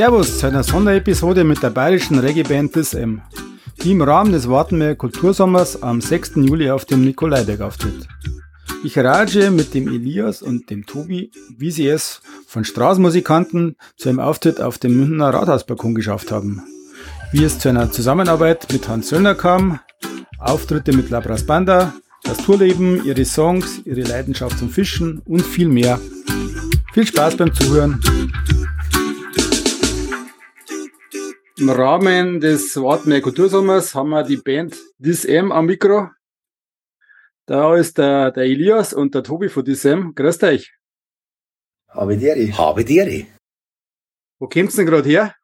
Servus zu einer Sonderepisode mit der bayerischen Reggae-Band DSM, die im Rahmen des Wartenmeer Kultursommers am 6. Juli auf dem Nikolaiberg auftritt. Ich rage mit dem Elias und dem Tobi, wie sie es von Straßenmusikanten zu einem Auftritt auf dem Münchner Rathausbalkon geschafft haben. Wie es zu einer Zusammenarbeit mit Hans Söllner kam, Auftritte mit Labras Banda, das Tourleben, ihre Songs, ihre Leidenschaft zum Fischen und viel mehr. Viel Spaß beim Zuhören. Im Rahmen des Wartenmeer Kultursommers haben wir die Band DisM am Mikro. Da ist der, der Elias und der Tobi von DisM. Grüßt euch. Habe dir. Habe dir. Wo kommt's denn gerade her?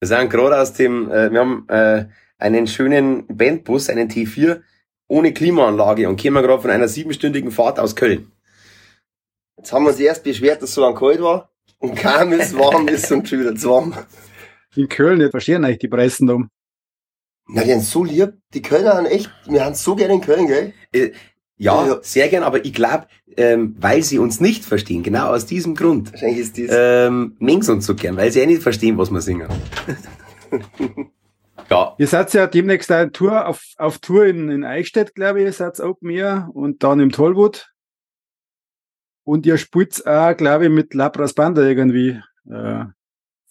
Wir sind gerade aus dem, äh, wir haben äh, einen schönen Bandbus, einen T4, ohne Klimaanlage und kommen gerade von einer siebenstündigen Fahrt aus Köln. Jetzt haben wir uns erst beschwert, dass es so lang kalt war und kaum ist warm ist und schon wieder zu warm. In Köln, nicht verstehen euch die Preisen um. Na, die sind so lieb. Die Kölner haben echt, wir haben so gerne in Köln, gell? Äh, ja, ja, sehr gern, aber ich glaube, ähm, weil sie uns nicht verstehen, genau aus diesem Grund, Wahrscheinlich ist das. ähm, mengen uns so gern, weil sie eh nicht verstehen, was wir singen. ja, Ihr seid ja demnächst eine Tour auf, auf Tour in, in Eichstätt, glaube ich, ihr seid Open Air und dann im Tollwood. Und ihr spielt auch, glaube ich, mit Labras Banda irgendwie äh,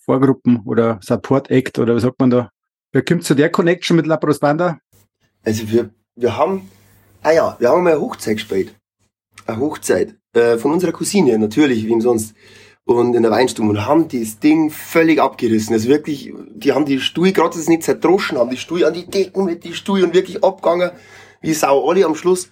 Vorgruppen oder Support Act oder was sagt man da? Wer kommt zu der Connection mit Labras Banda? Also wir, wir haben, ah ja, wir haben mal eine Hochzeit gespielt. Eine Hochzeit. Äh, von unserer Cousine, natürlich, wie sonst. Und in der Weinstube und haben das Ding völlig abgerissen. Also wirklich, die haben die Stuhl, gerade dass es nicht zerdroschen haben, die Stuhl an die Decken mit die Stuhl und wirklich abgegangen, wie Sau. Alle am Schluss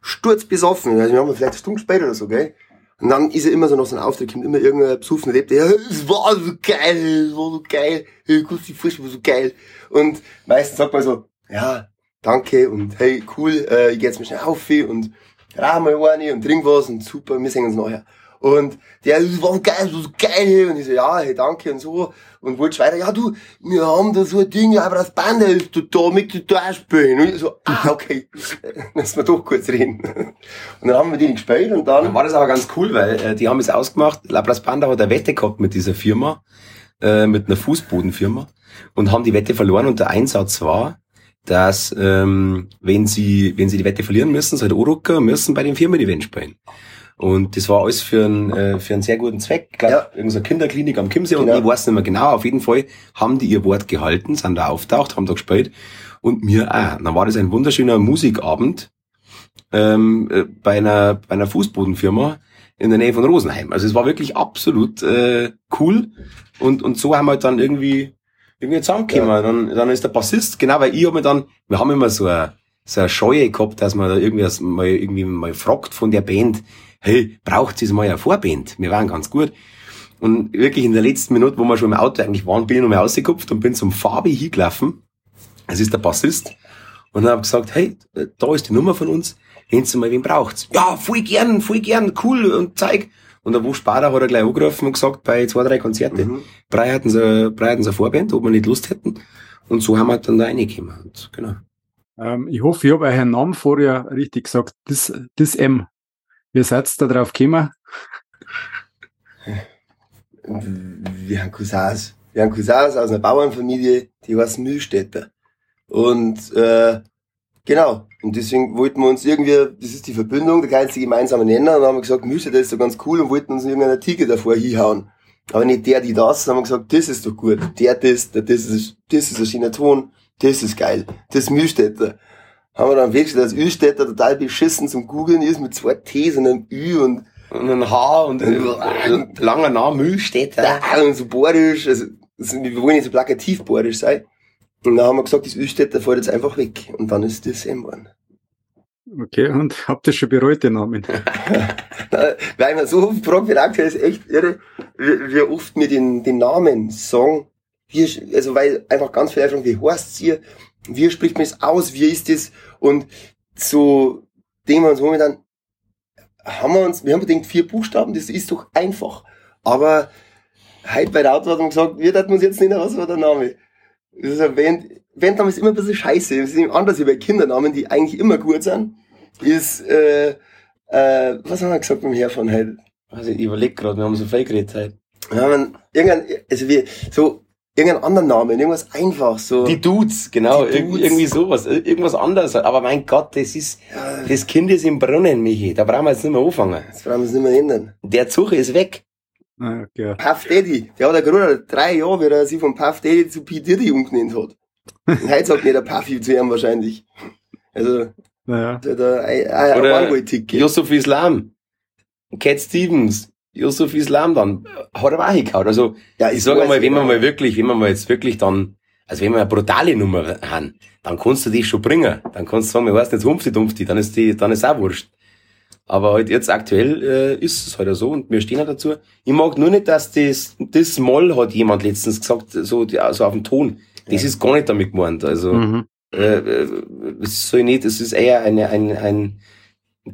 sturzbesoffen. Also wir haben vielleicht eine Stunde gespielt oder so, gell? Und dann ist er immer so nach so einem Auftritt, kommt immer irgendein besoffener Lebt, ja, es war so geil, es war so geil, hey, kurz die Frisch war so geil. Und meistens sagt man so, ja, danke und hey, cool, äh, ich geh jetzt mal schnell auf und rauch mal eine und trink was und super, wir singen uns nachher. Und der, das war so geil, das war so geil, und ich so, ja, hey, danke und so. Und wollte weiter, ja, du, wir haben da so ein Ding, aber das Band ist da, mit da spielen. Und ich so, ah, okay, müssen wir doch kurz reden. Und dann haben wir die gespielt und dann dann, war das aber ganz cool, weil äh, die haben es ausgemacht, Labras Banda hat eine Wette gehabt mit dieser Firma, äh, mit einer Fußbodenfirma und haben die Wette verloren und der Einsatz war, dass ähm, wenn sie wenn sie die Wette verlieren müssen, so halt Urucker müssen bei den Firmen-Event spielen. Und das war alles für einen, äh, für einen sehr guten Zweck. Ich glaube, Ja. irgendeine Kinderklinik am Chiemsee und Genau. ich weiß nicht mehr genau. Auf jeden Fall haben die ihr Wort gehalten, sind da auftaucht, haben da gespielt und mir auch. Dann war das ein wunderschöner Musikabend ähm, äh, bei einer bei einer Fußbodenfirma in der Nähe von Rosenheim. Also es war wirklich absolut äh, cool und und so haben wir halt dann irgendwie irgendwie zusammengekommen. Dann dann ist der Bassist genau, weil ich hab mir dann wir haben immer so eine so eine Scheue gehabt, dass man da irgendwie mal irgendwie mal fragt von der Band, hey, braucht ihr mal eine Vorband? Wir waren ganz gut. Und wirklich in der letzten Minute, wo wir schon im Auto eigentlich waren, bin ich nochmal rausgekupft und bin zum Fabi hingelaufen. Das ist der Bassist. Und dann hab gesagt, hey, da ist die Nummer von uns. Wenn ihr mal wen braucht's. Ja, voll gern, voll gern, cool und zeig. Und der Wusch Bader hat er gleich angerufen und gesagt, bei zwei, drei Konzerte, Mhm. Brei hatten sie, Brei hatten sie eine Vorband, ob wir nicht Lust hätten. Und so haben wir dann da reingekommen. Und, genau. Ähm, ich hoffe, ich habe euren Namen vorher richtig gesagt. Das, das M. Wie seid ihr da drauf gekommen? wir haben Cousins. Wir haben Cousins aus einer Bauernfamilie, die heißt Mühlstädter. Und äh, genau. Und deswegen wollten wir uns irgendwie, das ist die Verbindung, der kleinste gemeinsame Nenner, und haben wir gesagt, Mühlstädter ist so ganz cool und wollten uns irgendeinen Artikel davor hinhauen. Aber nicht der, die das, dann haben wir gesagt, das ist doch gut. Der, das, das ist, das ist ein schöner Ton, das ist geil. Das ist Mühlstädter. Haben wir dann festgestellt, dass Mühlstädter total beschissen zum Googeln ist, mit zwei T's und einem Ü und Und ein H und äh, ein langer Name, Mühlstädter. da und so borisch, also wir wollen nicht so plakativ borisch sein. Und dann haben wir gesagt, das Ölstädter fällt jetzt einfach weg. Und dann ist das M geworden. Okay, und habt ihr schon bereut den Namen? Weil man so oft gefragt wird, aktuell ist echt irre, wie, wie oft mir den, den Namen sagen. Wie, also weil einfach ganz viele fragen, wie heißt's ihr? Wie spricht man es aus? Wie ist das? Und so denken wir uns momentan, haben wir uns, wir haben gedacht, vier Buchstaben, das ist doch einfach. Aber heute bei der man gesagt, wir dachten uns jetzt nicht, was war der Name. Das ist Band, Bandname ist immer ein bisschen scheiße. Das ist eben anders wie bei Kindernamen, die eigentlich immer gut sind. Ist, äh, äh, was haben wir gesagt beim Herfahren heute? Also ich überleg gerade, wir haben so viel geredet heute. Ja, man, irgendein, also wie, so, irgendeinen anderen Namen, irgendwas einfach, so. Die Dudes, genau, Die Dudes. irgendwie sowas, ir- irgendwas anderes. Aber mein Gott, das ist, das Kind ist im Brunnen, Michi. Da brauchen wir jetzt nicht mehr anfangen. das brauchen wir uns nicht mehr ändern. Der Zug ist weg. Ah, okay. Puff Daddy, der hat ja gerade drei Jahre, wie er sich von Puff Daddy zu P. Diddy umgenannt hat. Und heute sagt nicht der Puffy zu ihm wahrscheinlich. Also, Naja. der, der, ein, ein Oder One-Way-Ticket. Yusuf Islam, Cat Stevens, Yusuf Islam dann, hat er auch hingehauen. Also, Ja, ich sage mal, wenn genau. wir mal wirklich, wenn wir mal jetzt wirklich dann, also wenn wir eine brutale Nummer haben, dann kannst du die schon bringen. Dann kannst du sagen, wir heißt nicht Humpfti Dumpfti, dann ist die, dann ist auch wurscht. Aber halt jetzt aktuell äh, ist es halt so und wir stehen auch dazu. Ich mag nur nicht, dass das, das Moll hat jemand letztens gesagt, so, so auf dem Ton. Das ist gar nicht damit gemeint. Also, Mhm. äh, äh, es soll nicht, es ist eher eine, ein, ein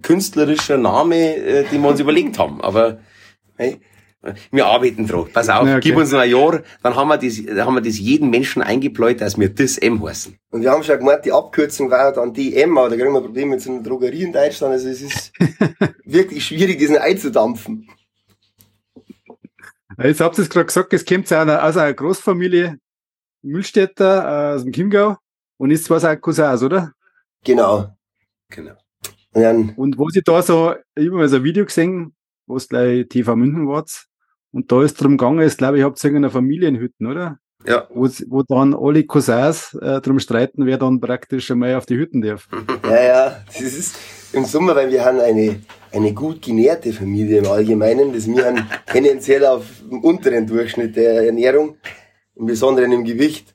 künstlerischer Name, äh, den wir uns überlegt haben. Aber hey, wir arbeiten drauf. Pass auf, okay. gib uns noch ein Jahr, dann haben wir das, dann haben wir das jedem Menschen eingepläut, dass wir das M heißen. Und wir haben schon gemeint, die Abkürzung war dann DM, aber da kriegen wir Probleme mit so einer Drogerie in Deutschland. Also es ist wirklich schwierig, diesen einzudampfen. Jetzt habt ihr es gerade gesagt, es kommt aus einer, aus einer Großfamilie Mühlstädter äh, aus dem Chiemgau und ist zwar sein Cousins, oder? Genau. Genau. Und dann, Und wo sie da so, ich habe mal so ein Video gesehen, wo es gleich TV München war, und da ist drum gegangen, ist, glaube ich, habt ihr irgendeine Familienhütten, oder? Ja. Wo, wo dann alle Cousins äh, drum streiten, wer dann praktisch einmal auf die Hütten darf. ja, ja, das ist im Sommer, weil wir haben eine, eine gut genährte Familie im Allgemeinen. Das wir haben tendenziell auf dem unteren Durchschnitt der Ernährung, im Besonderen im Gewicht.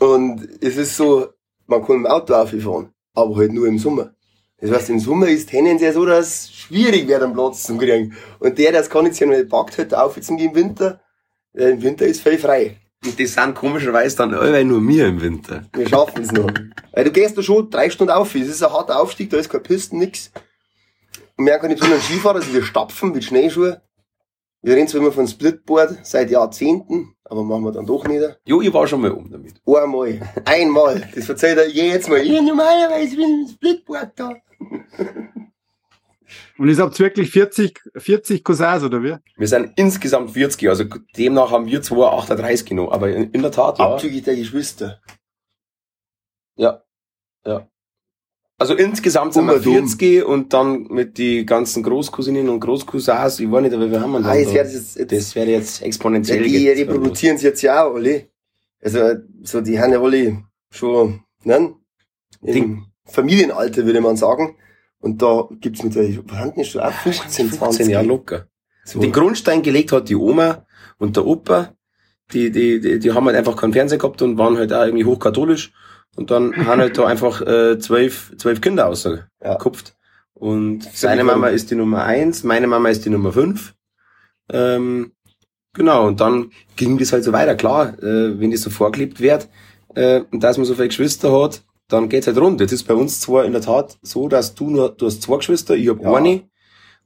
Und es ist so, man kann im Auto auffahren, aber halt nur im Sommer. Das heißt, im Sommer ist tendenziell so, dass es schwierig wird, einen Platz zu kriegen. Und der, der das konditionell packt, hört auf jetzt im Winter. Der Im Winter ist völlig frei. Und das sind komischerweise dann alle nur mir im Winter. Wir schaffen es noch. Weil du gehst da schon drei Stunden auf. Es ist ein harter Aufstieg, da ist kein Pisten, nix. Und wir können nicht so einen Skifahrer, also wir stapfen mit Schneeschuhe. Wir reden zwar immer von Splitboard seit Jahrzehnten, aber machen wir dann doch nicht. Jo, ich war schon mal um damit. Einmal. Einmal. Das verzeiht er jedes Mal. Ich normalerweise bin ich im Splitboard da. Und ihr habt wirklich 40, 40 Cousins, oder wie? Wir sind insgesamt 40, also demnach haben wir zwei 38 genommen. Aber in, in der Tat, ja. Abzüglich der Geschwister. Ja. Also insgesamt sind wir Dumm, dumm. 40 und dann mit die ganzen Großcousinen und Großcousins, ich weiß nicht, aber wir haben dann Ah, jetzt da- es jetzt, das wäre jetzt ja, exponentiell. die geht- reproduzieren sich jetzt ja auch alle. Also, so, die haben ja alle schon, ne? Im Ding. Familienalter, würde man sagen. Und da gibt's mit der ist schon auch 15, 20. 15 Jahre locker. So. Den Grundstein gelegt hat die Oma und der Opa. Die, die, die, die haben halt einfach keinen Fernseher gehabt und waren halt auch irgendwie hochkatholisch. Und dann haben halt da einfach äh, zwölf, zwölf Kinder ausgekupft. Und seine. Mama ist die Nummer eins, meine Mama ist die Nummer fünf. Ähm, genau, und dann ging das halt so weiter. Klar, äh, wenn das so vorgelebt wird, äh, und dass man so viele Geschwister hat, dann geht's halt rund. Jetzt ist bei uns zwar in der Tat so, dass du nur, du hast zwei Geschwister, ich hab Ja. eine,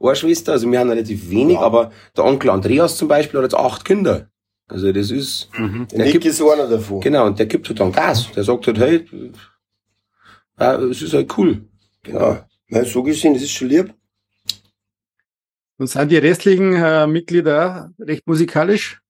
eine Schwester, also wir haben relativ wenig, Ja. aber der Onkel Andreas zum Beispiel hat jetzt acht Kinder. Also das ist, Mhm. Der Nick gibt- ist einer davon. genau, und der gibt halt dann Gas. Der sagt halt, hey, ja, es ist halt cool. Ja. Ja, so gesehen, das ist schon lieb. Und sind die restlichen äh, Mitglieder auch recht musikalisch?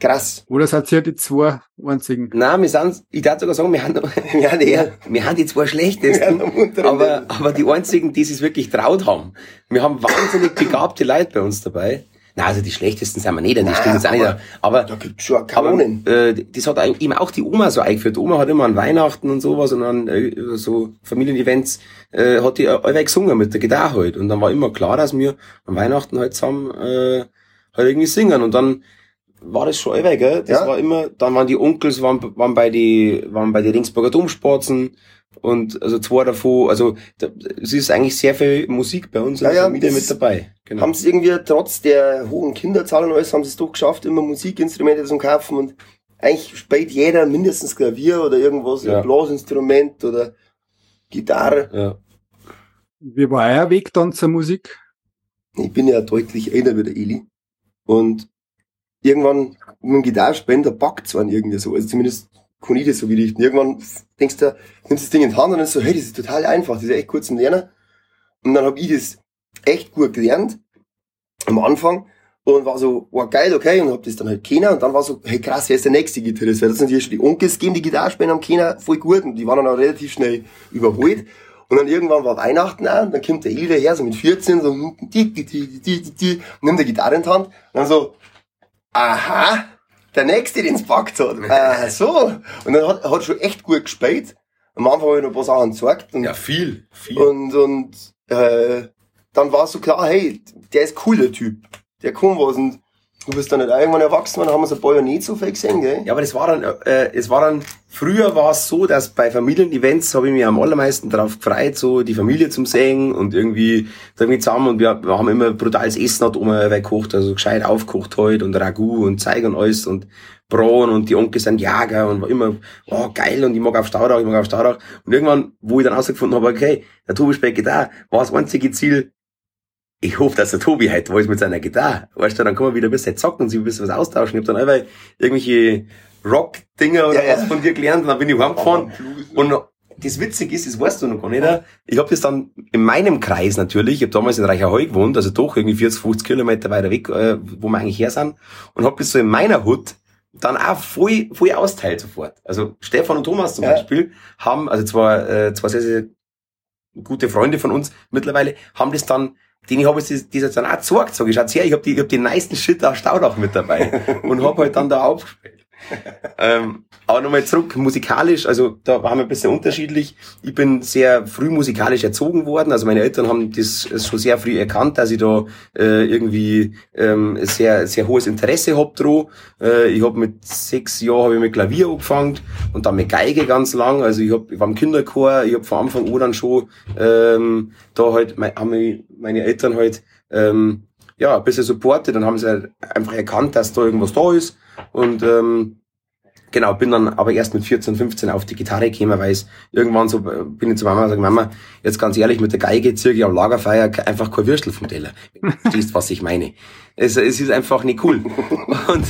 Krass. Oder seid ihr die zwei einzigen? Nein, wir sind, ich darf sogar sagen, wir haben, Ja, der. wir haben die zwei Ja, schlechtesten. aber, aber die einzigen, die es wirklich traut haben. Wir haben wahnsinnig begabte Leute bei uns dabei. Na, also die schlechtesten sind wir nicht, denn die stehen jetzt auch nicht aber- da. Aber, Da gibt's schon aber Kanonen. äh, das hat eben auch die Oma so eingeführt. Die Oma hat immer an Weihnachten und sowas und an äh, so Familienevents äh, hat die allweil gesungen mit der Gitarre halt. Und dann war immer klar, dass wir an Weihnachten halt zusammen äh, halt irgendwie singen. Und dann war das schon allweil, gell? Das Ja. war immer, dann waren die Onkels, waren, waren bei die, waren bei die Ringsburger Domspatzen und also zwei davon, also da, es ist eigentlich sehr viel Musik bei uns in Ja, der ja, Familie mit dabei. Genau. Haben sie irgendwie trotz der hohen Kinderzahl und alles, haben sie es doch geschafft, immer Musikinstrumente zu kaufen und eigentlich spielt jeder mindestens Klavier oder irgendwas, Ja. ein Blasinstrument oder Gitarre. ja. Wie war euer Weg dann zur Musik? Ich bin ja deutlich älter wie der Eli. Und irgendwann mit dem Gitarrespielen, da packt's einen irgendwie so. Also zumindest kann ich das so. Und irgendwann denkst du, nimmst das Ding in die Hand und dann ist so, hey, das ist total einfach, das ist echt kurz zum Lernen. Und dann hab ich das echt gut gelernt am Anfang. und war so, war geil, okay, und hab das dann halt kennen und dann war so, hey krass, wer ist der nächste Gitarrist? Weil das sind hier schon die Onkels gegeben, die Gitarre spielen am kennen, voll gut und die waren dann auch relativ schnell überholt. Und dann irgendwann war Weihnachten und dann kommt der Eli daher, so mit 14, so, die, die, die, die, die, die, nimmt die Gitarre in die Hand, und dann so, aha, der Nächste, den es packt hat. Äh, so. Und dann hat, hat schon echt gut gespielt. Am Anfang habe ich noch ein paar Sachen gezeigt. Und, Ja, viel, viel. und, und äh, dann war so klar, hey, der ist cool, der Typ. Der kann was. Und du bist dann nicht irgendwann erwachsen, dann haben wir so ein paar Jahre nicht so viel gesehen, gell? Ja, aber das war dann, äh, es war dann, früher war es so, dass bei Familienevents habe ich mich am allermeisten darauf gefreut, so die Familie zum sehen und irgendwie, irgendwie zusammen und wir, wir haben immer brutales Essen hat Oma weggekocht, also gescheit aufgekocht halt und Ragout und Zeig und alles und Braun und die Onkel sind Jager und war immer, oh geil und ich mag auf Staudach, ich mag auf Staudach und irgendwann, wo ich dann rausgefunden habe, okay, der Tobi spielt Gitarre, war das einzige Ziel, ich hoffe, dass der Tobi heute weiß mit seiner Gitarre. Weißt du, dann kann man wieder ein bisschen zocken und sich ein bisschen was austauschen. Ich habe dann einfach irgendwelche Rock-Dinger oder Ja, was von dir gelernt und dann bin ich heimgefahren. Und das Witzige ist, das weißt du noch gar nicht, ich habe das dann in meinem Kreis natürlich, ich habe damals in Reicherheu gewohnt, also doch irgendwie 40, 50 Kilometer weiter weg, äh, wo wir eigentlich her sind, und habe das so in meiner Hut dann auch voll, voll austeilt sofort. Also Stefan und Thomas zum Ja. Beispiel haben, also zwar, äh, zwei sehr, sehr gute Freunde von uns mittlerweile, haben das dann, habe ich das jetzt dann auch gezeigt. Sag ich, schaut her, ich habe die, ich hab den meisten Shit aus Staudach mit dabei und habe halt dann da aufgespielt. ähm, aber nochmal zurück, musikalisch, also da waren wir ein bisschen unterschiedlich. Ich bin sehr früh musikalisch erzogen worden, also meine Eltern haben das schon sehr früh erkannt, dass ich da äh, irgendwie ähm, sehr sehr hohes Interesse hab dran. Äh, ich habe mit sechs Jahren hab ich mit Klavier angefangen und dann mit Geige ganz lang. Also ich, hab, ich war im Kinderchor, ich habe von Anfang an dann schon ähm, da halt mein, haben meine Eltern halt ähm, ja ein bisschen supportet, dann haben sie halt einfach erkannt, dass da irgendwas da ist und ähm, Genau, bin dann aber erst mit 14, 15 auf die Gitarre gekommen, weil es irgendwann so, äh, bin ich zu Mama und sage, Mama, jetzt ganz ehrlich, mit der Geige ziehe ich am Lagerfeuer einfach kein Würstel vom Teller. Verstehst, was ich meine? Es, es ist einfach nicht cool. Und,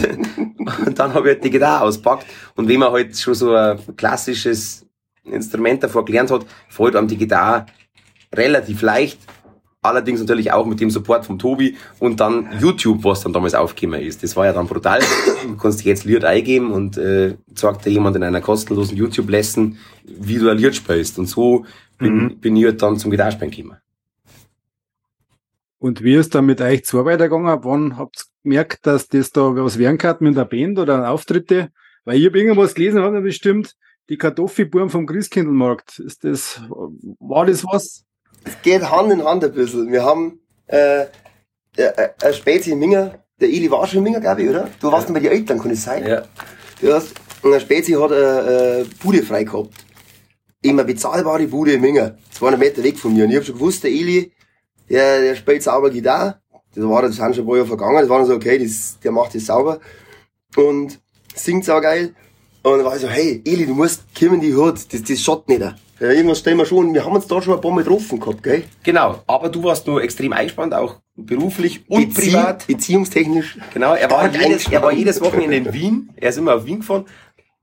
und dann habe ich halt die Gitarre auspackt und wenn man halt schon so ein klassisches Instrument davor gelernt hat, fällt einem die Gitarre relativ leicht, Allerdings natürlich auch mit dem Support vom Tobi und dann YouTube, was dann damals aufgekommen ist. Das war ja dann brutal. Du kannst jetzt Lied eingeben und äh, sagt dir jemand in einer kostenlosen YouTube-Lesson, wie du ein Lied spielst. Und so bin, Mhm. bin ich halt dann zum Gitarrespielen gekommen. Und wie ist da mit euch zwei weitergegangen? Wann habt ihr gemerkt, dass das da was werden kann mit der Band oder Auftritte? Weil ich habe irgendwas gelesen, hat er bestimmt, die Kartoffelbuben vom Christkindlmarkt. Ist das, war das was? Es geht Hand in Hand ein bisschen. Wir haben, äh, äh, äh, Spezi in Minger, der Eli war schon in Minger, glaube ich, oder? Du warst ja. bei den Eltern, kann es sein? Ja. Du hast, und der Spezi hat eine äh, Bude frei gehabt. Immer bezahlbare Bude in Minger. 200 Meter weg von mir. Und ich hab schon gewusst, der Eli, der, der spielt sauber Gitarre. Das war, das sind schon ein paar Jahre vergangen. Das war dann so, okay, das, der macht das sauber. Und singt sau geil. Und dann war ich so, hey, Eli, du musst kommen in die Hut. Das, das schaut nicht. Ja, irgendwas stellen wir schon. Wir haben uns da schon ein paar Mal getroffen gehabt, gell? Genau, aber du warst nur extrem eingespannt, auch beruflich und Bezie- privat. Beziehungstechnisch. Genau, er war, jedes, er war jedes Wochenende in Wien. Er ist immer auf Wien gefahren.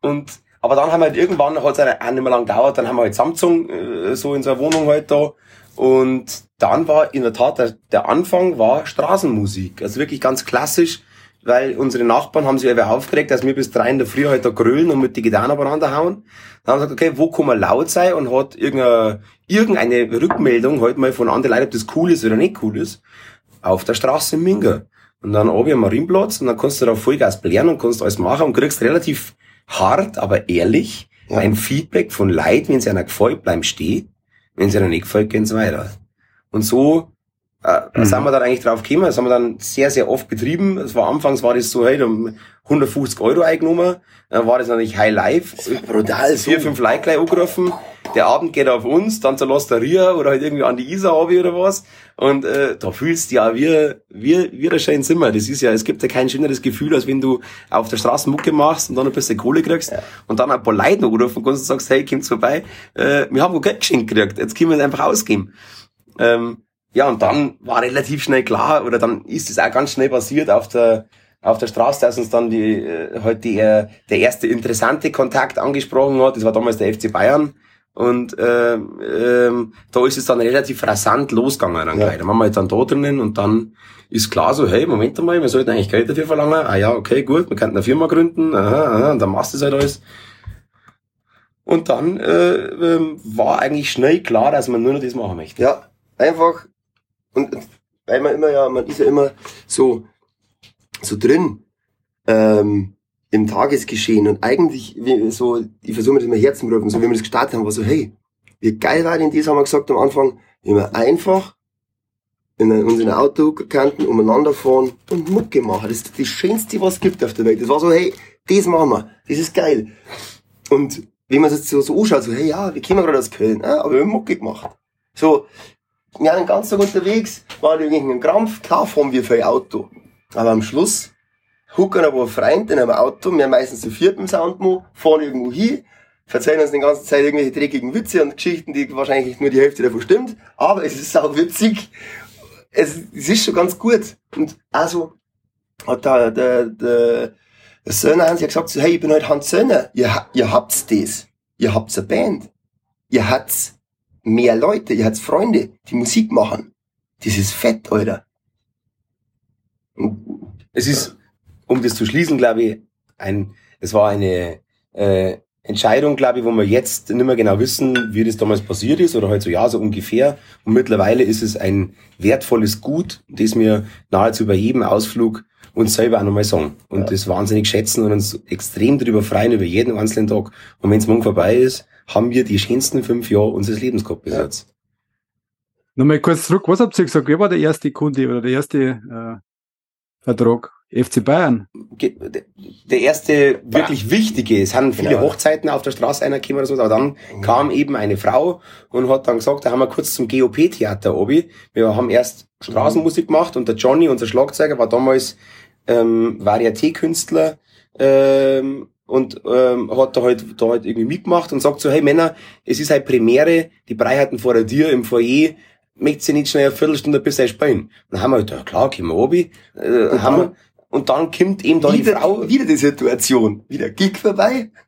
Und, aber dann haben wir halt irgendwann, hat es auch nicht mehr lang gedauert, dann haben wir halt Samsung, äh, so in so einer Wohnung halt da. Und dann war in der Tat, der, der Anfang war Straßenmusik. Also wirklich ganz klassisch, weil unsere Nachbarn haben sich einfach aufgeregt, dass wir bis drei in der Früh halt da grölen und mit die Gitarren aufeinander hauen. Dann haben wir gesagt, okay, wo kann man laut sein und hat irgendeine, irgendeine Rückmeldung halt mal von anderen Leuten, ob das cool ist oder nicht cool ist, auf der Straße in Minga. Und dann oben am Marienplatz und dann kannst du da Vollgas blären und kannst alles machen und kriegst relativ hart, aber ehrlich Ja. ein Feedback von Leuten, wenn sie einer gefällt, bleiben stehen. Wenn sie einer nicht gefällt, gehen sie weiter. Und so äh, Mhm. sind wir dann eigentlich drauf gekommen. Das haben wir dann sehr, sehr oft betrieben. Es war anfangs war das so, hey, da haben 150 Euro eingenommen. Dann war das natürlich High Life. Brutal, so. Vier, fünf Leute gleich angerufen. Der Abend geht auf uns, dann zur Losteria oder halt irgendwie an die Isar runter oder was. Und äh, da fühlst du ja wie, wie, wie ein schönes Zimmer. Das ist ja, es gibt ja kein schöneres Gefühl, als wenn du auf der Straße Mucke machst und dann ein bisschen Kohle kriegst und dann ein paar Leute anrufen kannst und sagst, hey, kommt's vorbei, äh, wir haben Geld geschenkt gekriegt, jetzt können wir es einfach ausgeben. Ähm, ja, und dann war relativ schnell klar, oder dann ist es auch ganz schnell passiert auf der, auf der Straße, dass uns dann die, äh, halt die, äh, der erste interessante Kontakt angesprochen hat. Das war damals der FC Bayern. Und ähm, ähm, da ist es dann relativ rasant losgegangen dann Ja. gleich. Dann waren wir jetzt dann da drinnen und dann ist klar so, hey, Moment einmal, wir sollten eigentlich Geld dafür verlangen. Ah ja, okay, gut, wir könnten eine Firma gründen, aha, aha, und dann machst du das halt alles. Und dann äh, ähm, war eigentlich schnell klar, dass man nur noch das machen möchte. Ja, einfach. Und weil man immer ja, man ist ja immer so, so drin ähm, im Tagesgeschehen und eigentlich, wie, so, ich versuche mir das mal herzurufen, so wie wir das gestartet haben, war so, hey, wie geil war denn das, haben wir gesagt am Anfang, immer einfach in ein- uns in ein Auto kannten, umeinander fahren und Mucke machen. Das ist das Schönste, was es gibt auf der Welt. Das war so, hey, das machen wir, das ist geil. Und wenn man es jetzt so, so anschaut, so, hey, ja, wir kommen gerade aus Köln, ah, aber wir haben Mucke gemacht. So, wir waren den ganzen Tag unterwegs, waren in irgendeinem Krampf, klar fahren wir für ein Auto. Aber am Schluss hucken ein paar Freunde in einem Auto, wir meistens zu viert dem Soundmo, fahren irgendwo hin, verzeihen uns die ganze Zeit irgendwelche dreckigen Witze und Geschichten, die wahrscheinlich nur die Hälfte davon stimmt, aber es ist auch witzig. Es, es ist schon ganz gut. Und also hat der, der, der, der Söhne haben sie ja gesagt, so, hey, ich bin halt Hans Söhne, ihr, ihr habt's das. Ihr habt's eine Band. Ihr habt's mehr Leute, ihr habt's Freunde, die Musik machen. Das ist fett, Alter. Es ist, um das zu schließen, glaube ich, ein, es war eine äh, Entscheidung, glaube ich, wo wir jetzt nicht mehr genau wissen, wie das damals passiert ist oder halt so, ja, so ungefähr. Und mittlerweile ist es ein wertvolles Gut, das wir nahezu bei jedem Ausflug uns selber auch nochmal sagen. Und Ja. das wahnsinnig schätzen und uns extrem darüber freuen, über jeden einzelnen Tag. Und wenn es morgen vorbei ist, haben wir die schönsten fünf Jahre unseres Lebens gehabt bis Ja. jetzt. Nochmal kurz zurück, was habt ihr gesagt? Wer war der erste Kunde oder der erste äh, Vertrag? FC Bayern. Der erste wirklich wichtige, es haben viele Genau. Hochzeiten auf der Straße einer gekommen oder so, aber dann kam eben eine Frau und hat dann gesagt, da haben wir kurz zum GOP-Theater obi. Wir haben erst Straßenmusik gemacht und der Johnny, unser Schlagzeuger, war damals ähm, Varieté-Künstler ähm, und ähm, hat da halt, da halt irgendwie mitgemacht und sagt so, hey Männer, es ist halt Premiere, die Freiheiten vor der Tür im Foyer, möchtet ihr nicht schnell eine Viertelstunde bis ihr spielen? Dann haben wir halt, ja klar, kommen wir obi. Äh, Und haben dann- wir, und dann kommt eben da die wieder, Frau. wieder die Situation. Wieder Gig vorbei.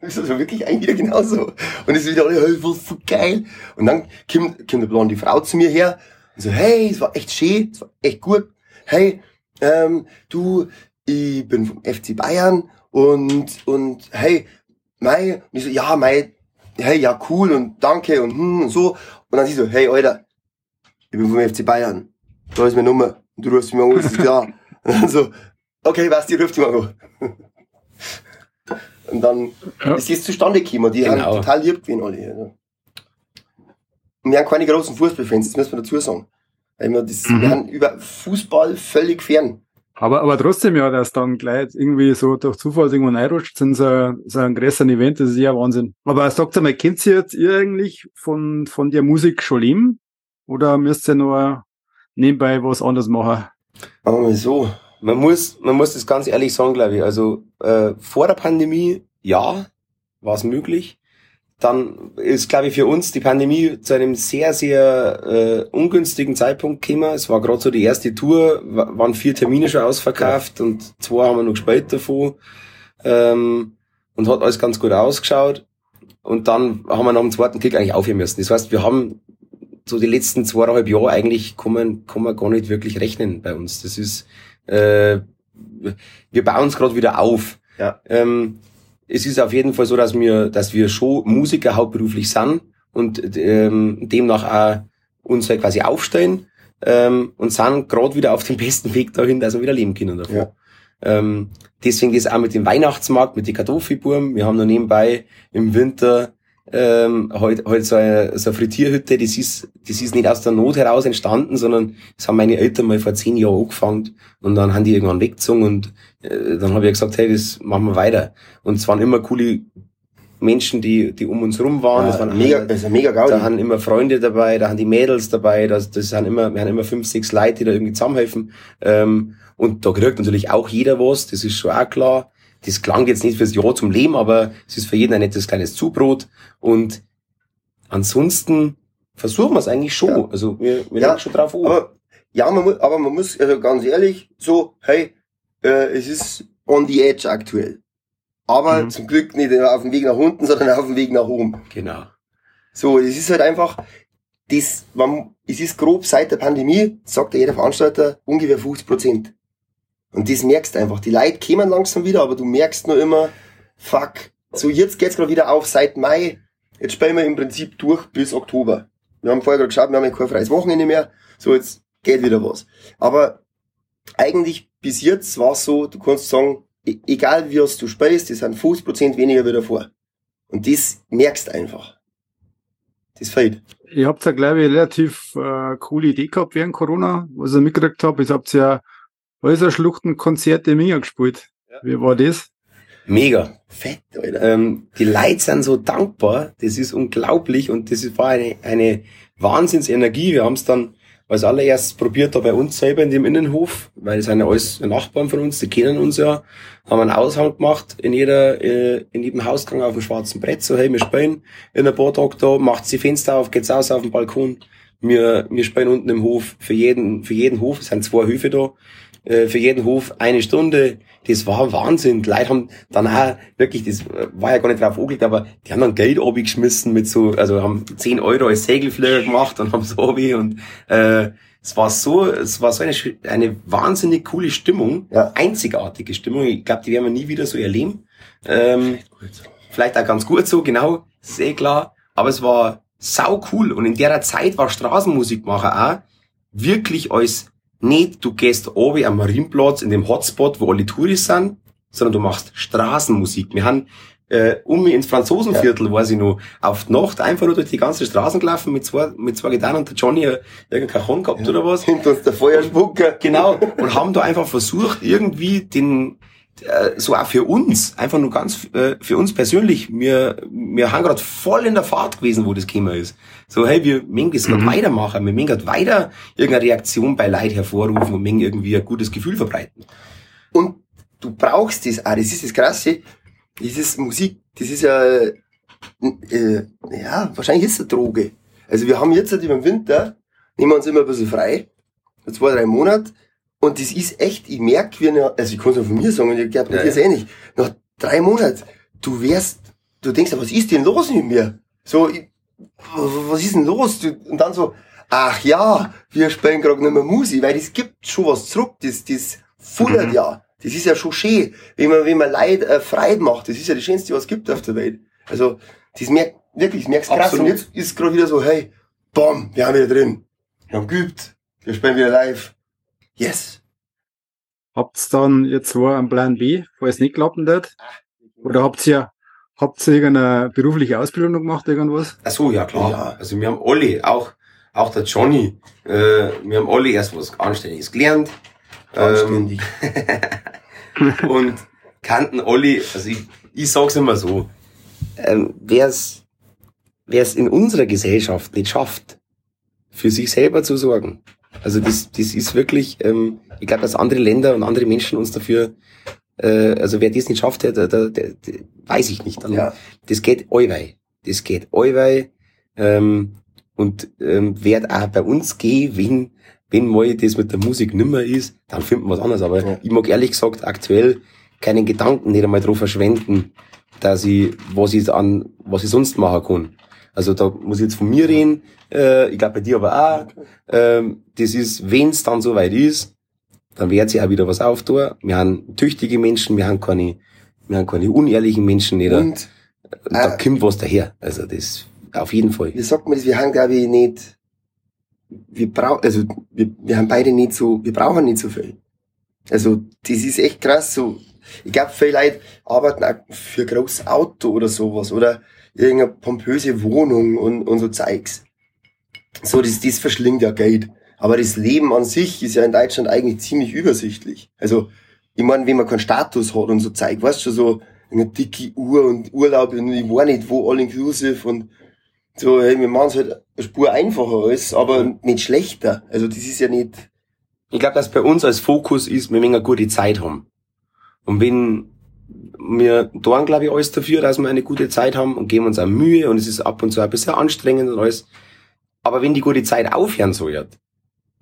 Das ist also wirklich eigentlich wieder genauso. Und es ist wieder alle, hey, was so geil. Und dann kommt, kommt eine blonde Frau zu mir her und so, hey, es war echt schön, es war echt gut. Hey, ähm, du, ich bin vom FC Bayern und, und hey, mei, und ich so, ja, mei, hey, ja, cool und danke und hm und so. Und dann sie so, hey, Alter, ich bin vom FC Bayern. Da ist meine Nummer. Und du rufst mich an, ist klar. Und dann so, okay, was, die ruft mal an. Und dann Ja. ist das zustande gekommen. Die haben Genau. total lieb gewesen, alle. Also. Und wir haben keine großen Fußballfans, das müssen wir dazu sagen. Weil wir, das, Mhm. wir haben über Fußball völlig fern. Aber, aber trotzdem ja, dass dann gleich irgendwie so durch Zufall irgendwo reinrutscht, sind so, so ein größeren Event, das ist ja Wahnsinn. Aber sagt mal, kennt ihr jetzt ihr eigentlich von, von der Musik schon leben? Oder müsst ihr nur nebenbei was anderes machen? Aber so. Man muss, man muss das ganz ehrlich sagen, glaube ich. Also äh, vor der Pandemie, ja, war es möglich. Dann ist, glaube ich, für uns die Pandemie zu einem sehr, sehr äh, ungünstigen Zeitpunkt gekommen. Es war gerade so die erste Tour, wa- waren vier Termine schon ausverkauft und zwei haben wir noch gespielt davon. Ähm, und hat alles ganz gut ausgeschaut. Und dann haben wir nach dem zweiten Kick eigentlich aufhören müssen. Das heißt, wir haben so die letzten zweieinhalb Jahre eigentlich kann man, kann man gar nicht wirklich rechnen bei uns. Das ist, äh, wir bauen es gerade wieder auf. Ja. Ähm, es ist auf jeden Fall so, dass wir, dass wir schon Musiker hauptberuflich sind und ähm, demnach auch uns halt quasi aufstellen ähm, und sind gerade wieder auf dem besten Weg dahin, dass wir wieder leben können davon. Ja. Ähm, deswegen ist auch mit dem Weihnachtsmarkt, mit den Kartoffelburm, wir haben noch nebenbei im Winter ähm, halt, halt so, eine, so eine Frittierhütte, das ist, das ist nicht aus der Not heraus entstanden, sondern das haben meine Eltern mal vor zehn Jahren angefangen und dann haben die irgendwann weggezogen und äh, dann habe ich gesagt, hey, das machen wir weiter. Und es waren immer coole Menschen, die, die um uns rum waren. das Ja, waren mega, also mega da Gaudi. haben immer Freunde dabei, da haben die Mädels dabei, das, das sind immer, wir haben immer fünf, sechs Leute, die da irgendwie zusammenhelfen. Ähm, und da kriegt natürlich auch jeder was, das ist schon auch klar. Das klang jetzt nicht fürs Jahr zum Leben, aber es ist für jeden ein nettes kleines Zubrot. Und ansonsten versuchen wir es eigentlich schon. Ja. Also wir, wir Ja, schon drauf an. Aber, ja, man muss, aber man muss, also ganz ehrlich, so, hey, äh, es ist on the edge aktuell. Aber Mhm. zum Glück nicht auf dem Weg nach unten, sondern auf dem Weg nach oben. Genau. So, das ist halt einfach, das, man, es ist grob seit der Pandemie, sagt ja jeder Veranstalter, ungefähr 50 Prozent. Und das merkst einfach. Die Leute kämen langsam wieder, aber du merkst nur immer, fuck, so jetzt geht's gerade wieder auf seit Mai. Jetzt spielen wir im Prinzip durch bis Oktober. Wir haben vorher gerade geschaut, wir haben kein freies Wochenende mehr. So, jetzt geht wieder was. Aber eigentlich bis jetzt war es so, du kannst sagen, e- egal wie es du spielst, das sind 50% weniger wie davor. Und das merkst einfach. Das fehlt. Ihr habt ja, glaube ich, relativ äh, coole Idee gehabt während Corona, was ich mitgekriegt habe. Ihr habt ja Häuserschluchten-Konzerte im Minga gespielt. Ja. Wie war das? Mega. Fett, Alter. Ähm, die Leute sind so dankbar, das ist unglaublich und das war eine, eine Wahnsinnsenergie. Wir haben es dann als allererstes probiert da bei uns selber in dem Innenhof, weil es sind ja alles Nachbarn von uns, die kennen uns ja, haben einen Aushang gemacht in jeder, äh, in jedem Hausgang auf dem schwarzen Brett, so hey, wir spielen in ein paar Tagen da, macht die Fenster auf, geht's aus auf den Balkon, wir, wir spielen unten im Hof für jeden, für jeden Hof, es sind zwei Höfe da, äh, für jeden Hof eine Stunde. Das war Wahnsinn. Die Leute haben dann auch wirklich, das war ja gar nicht drauf angelegt, aber die haben dann Geld geschmissen mit so, also haben 10 Euro als Segelflieger gemacht und haben so obi und äh, es war so, es war so eine, eine wahnsinnig coole Stimmung, Ja. einzigartige Stimmung. Ich glaube, die werden wir nie wieder so erleben. Ähm, vielleicht auch ganz gut so, genau, ist eh klar. Aber es war sau cool und in der Zeit war Straßenmusikmacher auch wirklich als nicht, du gehst oben am Marienplatz in dem Hotspot, wo alle Touris sind, sondern du machst Straßenmusik. Wir haben äh, um ins Franzosenviertel, weiß ich noch, auf die Nacht einfach nur durch die ganze Straßen gelaufen mit zwei, mit zwei Gitarren und der Johnny äh, irgendein Cajon gehabt oder was. Hinter uns der Feuerspucker. Genau. Und haben da einfach versucht, irgendwie den, so auch für uns, einfach nur ganz äh, für uns persönlich, wir, wir haben gerade voll in der Fahrt gewesen, wo das Thema ist. So, hey, wir mögen das gerade Mhm. weitermachen, wir mögen gerade weiter irgendeine Reaktion bei Leid hervorrufen und mögen irgendwie ein gutes Gefühl verbreiten. Und du brauchst das auch. Das ist das Krasse. Das ist Musik, das ist ja, äh, ja, wahrscheinlich ist es eine Droge. Also wir haben jetzt halt über den Winter, nehmen wir uns immer ein bisschen frei, zwei, drei Monate, und das ist echt, ich merke, wie eine, also ich kann es auch von mir sagen, und ich glaube, Ja, dir ist eh nicht. Nach drei Monaten, du wärst, du denkst, was ist denn los mit mir? So, ich, was ist denn los? Und dann so, ach ja, wir spielen gerade nicht mehr Musik, weil das gibt schon was zurück, das, das fullert Mhm. ja. Das ist ja schon schön, wenn man, wenn man Leid äh, Freude macht. Das ist ja das Schönste, was es gibt auf der Welt. Also, das merkt, wirklich, das merkst krass. Absolut. Und jetzt ist gerade wieder so, hey, bam, wir haben wieder drin. Wir haben geübt. Wir spielen wieder live. Yes. Habt's dann jetzt zwar einen Plan B, falls es nicht klappen wird? Oder habt ihr, habt ihr irgendeine berufliche Ausbildung noch gemacht, irgendwas? Ach so, ja klar. Ja. Also wir haben alle, auch, auch der Johnny, äh, wir haben alle erst was Anständiges gelernt. Ähm, Anständig. und kannten alle, also ich, ich sag's immer so, ähm, wer's, wer's in unserer Gesellschaft nicht schafft, für sich selber zu sorgen. Also das, das ist wirklich, ähm, ich glaube, dass andere Länder und andere Menschen uns dafür, äh, also wer das nicht schafft, der, der, der, der, weiß ich nicht. Dann, Ja. Das geht allweil. Das geht allweil. Ähm, und ähm, wird auch bei uns gehen, wenn, wenn mal das mit der Musik nimmer ist, dann finden wir was anderes. Aber Ja. ich mag ehrlich gesagt aktuell keinen Gedanken nicht einmal drauf verschwenden, dass ich, was ich an, was ich sonst machen kann. Also da muss ich jetzt von mir reden, äh, ich glaube bei dir aber auch. Ähm, das ist, wenn es dann soweit ist, dann wird sich auch wieder was auftun. Wir haben tüchtige Menschen, wir haben keine, wir haben keine unehrlichen Menschen nicht. Und Und, da äh, kommt was daher. Also das auf jeden Fall. wie sagt man das? Wir haben, glaube ich, nicht, wir brauchen, also, wir, wir haben beide nicht so, wir brauchen nicht so viel. Also, das ist echt krass, so. Ich glaube, viele Leute arbeiten auch für ein großes Auto oder sowas, oder irgendeine pompöse Wohnung und, und so Zeugs. So, das, das verschlingt ja Geld. Aber das Leben an sich ist ja in Deutschland eigentlich ziemlich übersichtlich. Also, ich meine, wenn man keinen Status hat und so Zeug, weißt du, so eine dicke Uhr und Urlaub und ich war nicht wo, all inclusive und so, hey, wir machen es halt eine Spur einfacher alles, aber nicht schlechter. Also, das ist ja nicht, Ich glaube, dass bei uns als Fokus ist, wir wollen eine gute Zeit haben. Und wenn wir tun, glaube ich, alles dafür, dass wir eine gute Zeit haben und geben uns auch Mühe und es ist ab und zu ein bisschen anstrengend und alles. Aber wenn die gute Zeit aufhören soll,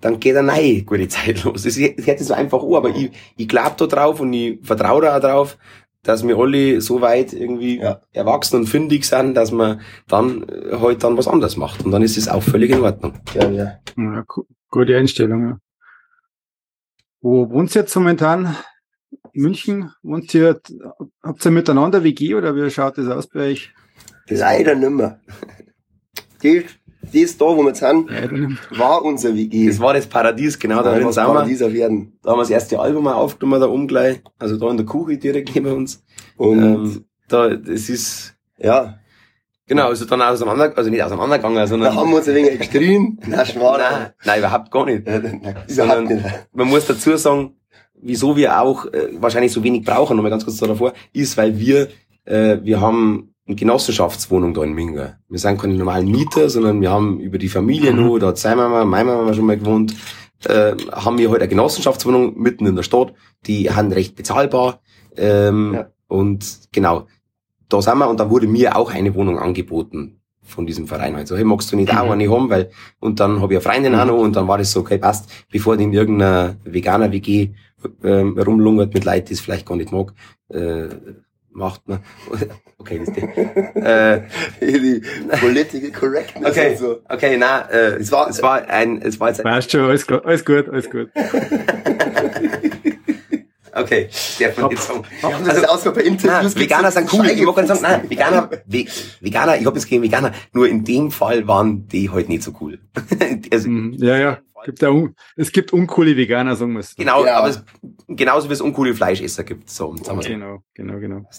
dann geht eine neue gute Zeit los. Es hört sich so einfach an, aber ich, ich glaube da drauf und ich vertraue da auch drauf, dass wir alle so weit irgendwie Ja. erwachsen und fündig sind, dass man dann äh, halt dann was anderes macht. Und dann ist es auch völlig in Ordnung. Ja, ja. Ja, gu- gute Einstellung, ja. Wo wohnst du jetzt momentan? München? Wohnt ihr, habt ihr miteinander WG oder wie schaut das aus bei euch? Leider nimmer. Das, das da, wo wir jetzt sind, war unser WG. Das war das Paradies, genau, da drin sind wir. Da haben wir das erste Album auch aufgenommen, da oben gleich. Also da in der Küche direkt neben uns. Und Ähm, da, das ist, ja, genau, also dann auseinander, also nicht auseinandergegangen, sondern, da haben wir uns ein wenig schmarrn. nein, nein, überhaupt gar nicht. Äh, nein, überhaupt Sondern- nicht. Man muss dazu sagen, wieso wir auch äh, wahrscheinlich so wenig brauchen, nochmal ganz kurz davor, ist, weil wir, äh, wir haben eine Genossenschaftswohnung da in Minga. Wir sind keine normalen Mieter, sondern wir haben über die Familie Mhm. noch, da hat seine Mama, meine Mama schon mal gewohnt, äh, haben wir halt eine Genossenschaftswohnung mitten in der Stadt, die haben recht bezahlbar, ähm, Ja. und genau, da sind wir und da wurde mir auch eine Wohnung angeboten von diesem Verein halt so, hey, magst du nicht auch Mhm. eine haben, weil, und dann habe ich eine Freundin auch noch und dann war das so, okay, passt, bevor die in irgendeiner Veganer-WG ähm, rumlungert mit Leuten, die es vielleicht gar nicht mag, äh, macht man. Okay, wisst ihr. äh, Die Political Correctness okay, und so. okay, na, äh, es war, es war ein, es war jetzt ein, Passt schon, alles, gut, alles gut, alles gut. okay, darf man jetzt sagen. Ja, das ist aus bei Nein, Interviews. Veganer gibt's sind cool. Ich nicht sagen, nein, Veganer, Ve Veganer, ich hab jetzt gegen Veganer. Nur in dem Fall waren die halt nicht so cool. also, Mhm, Ja, ja. Gibt ja un es gibt uncoole Veganer, sagen wir es. genau, Ja. aber es, genauso wie es uncoole Fleischesser gibt. So, und sagen wir so. Genau, genau, genau.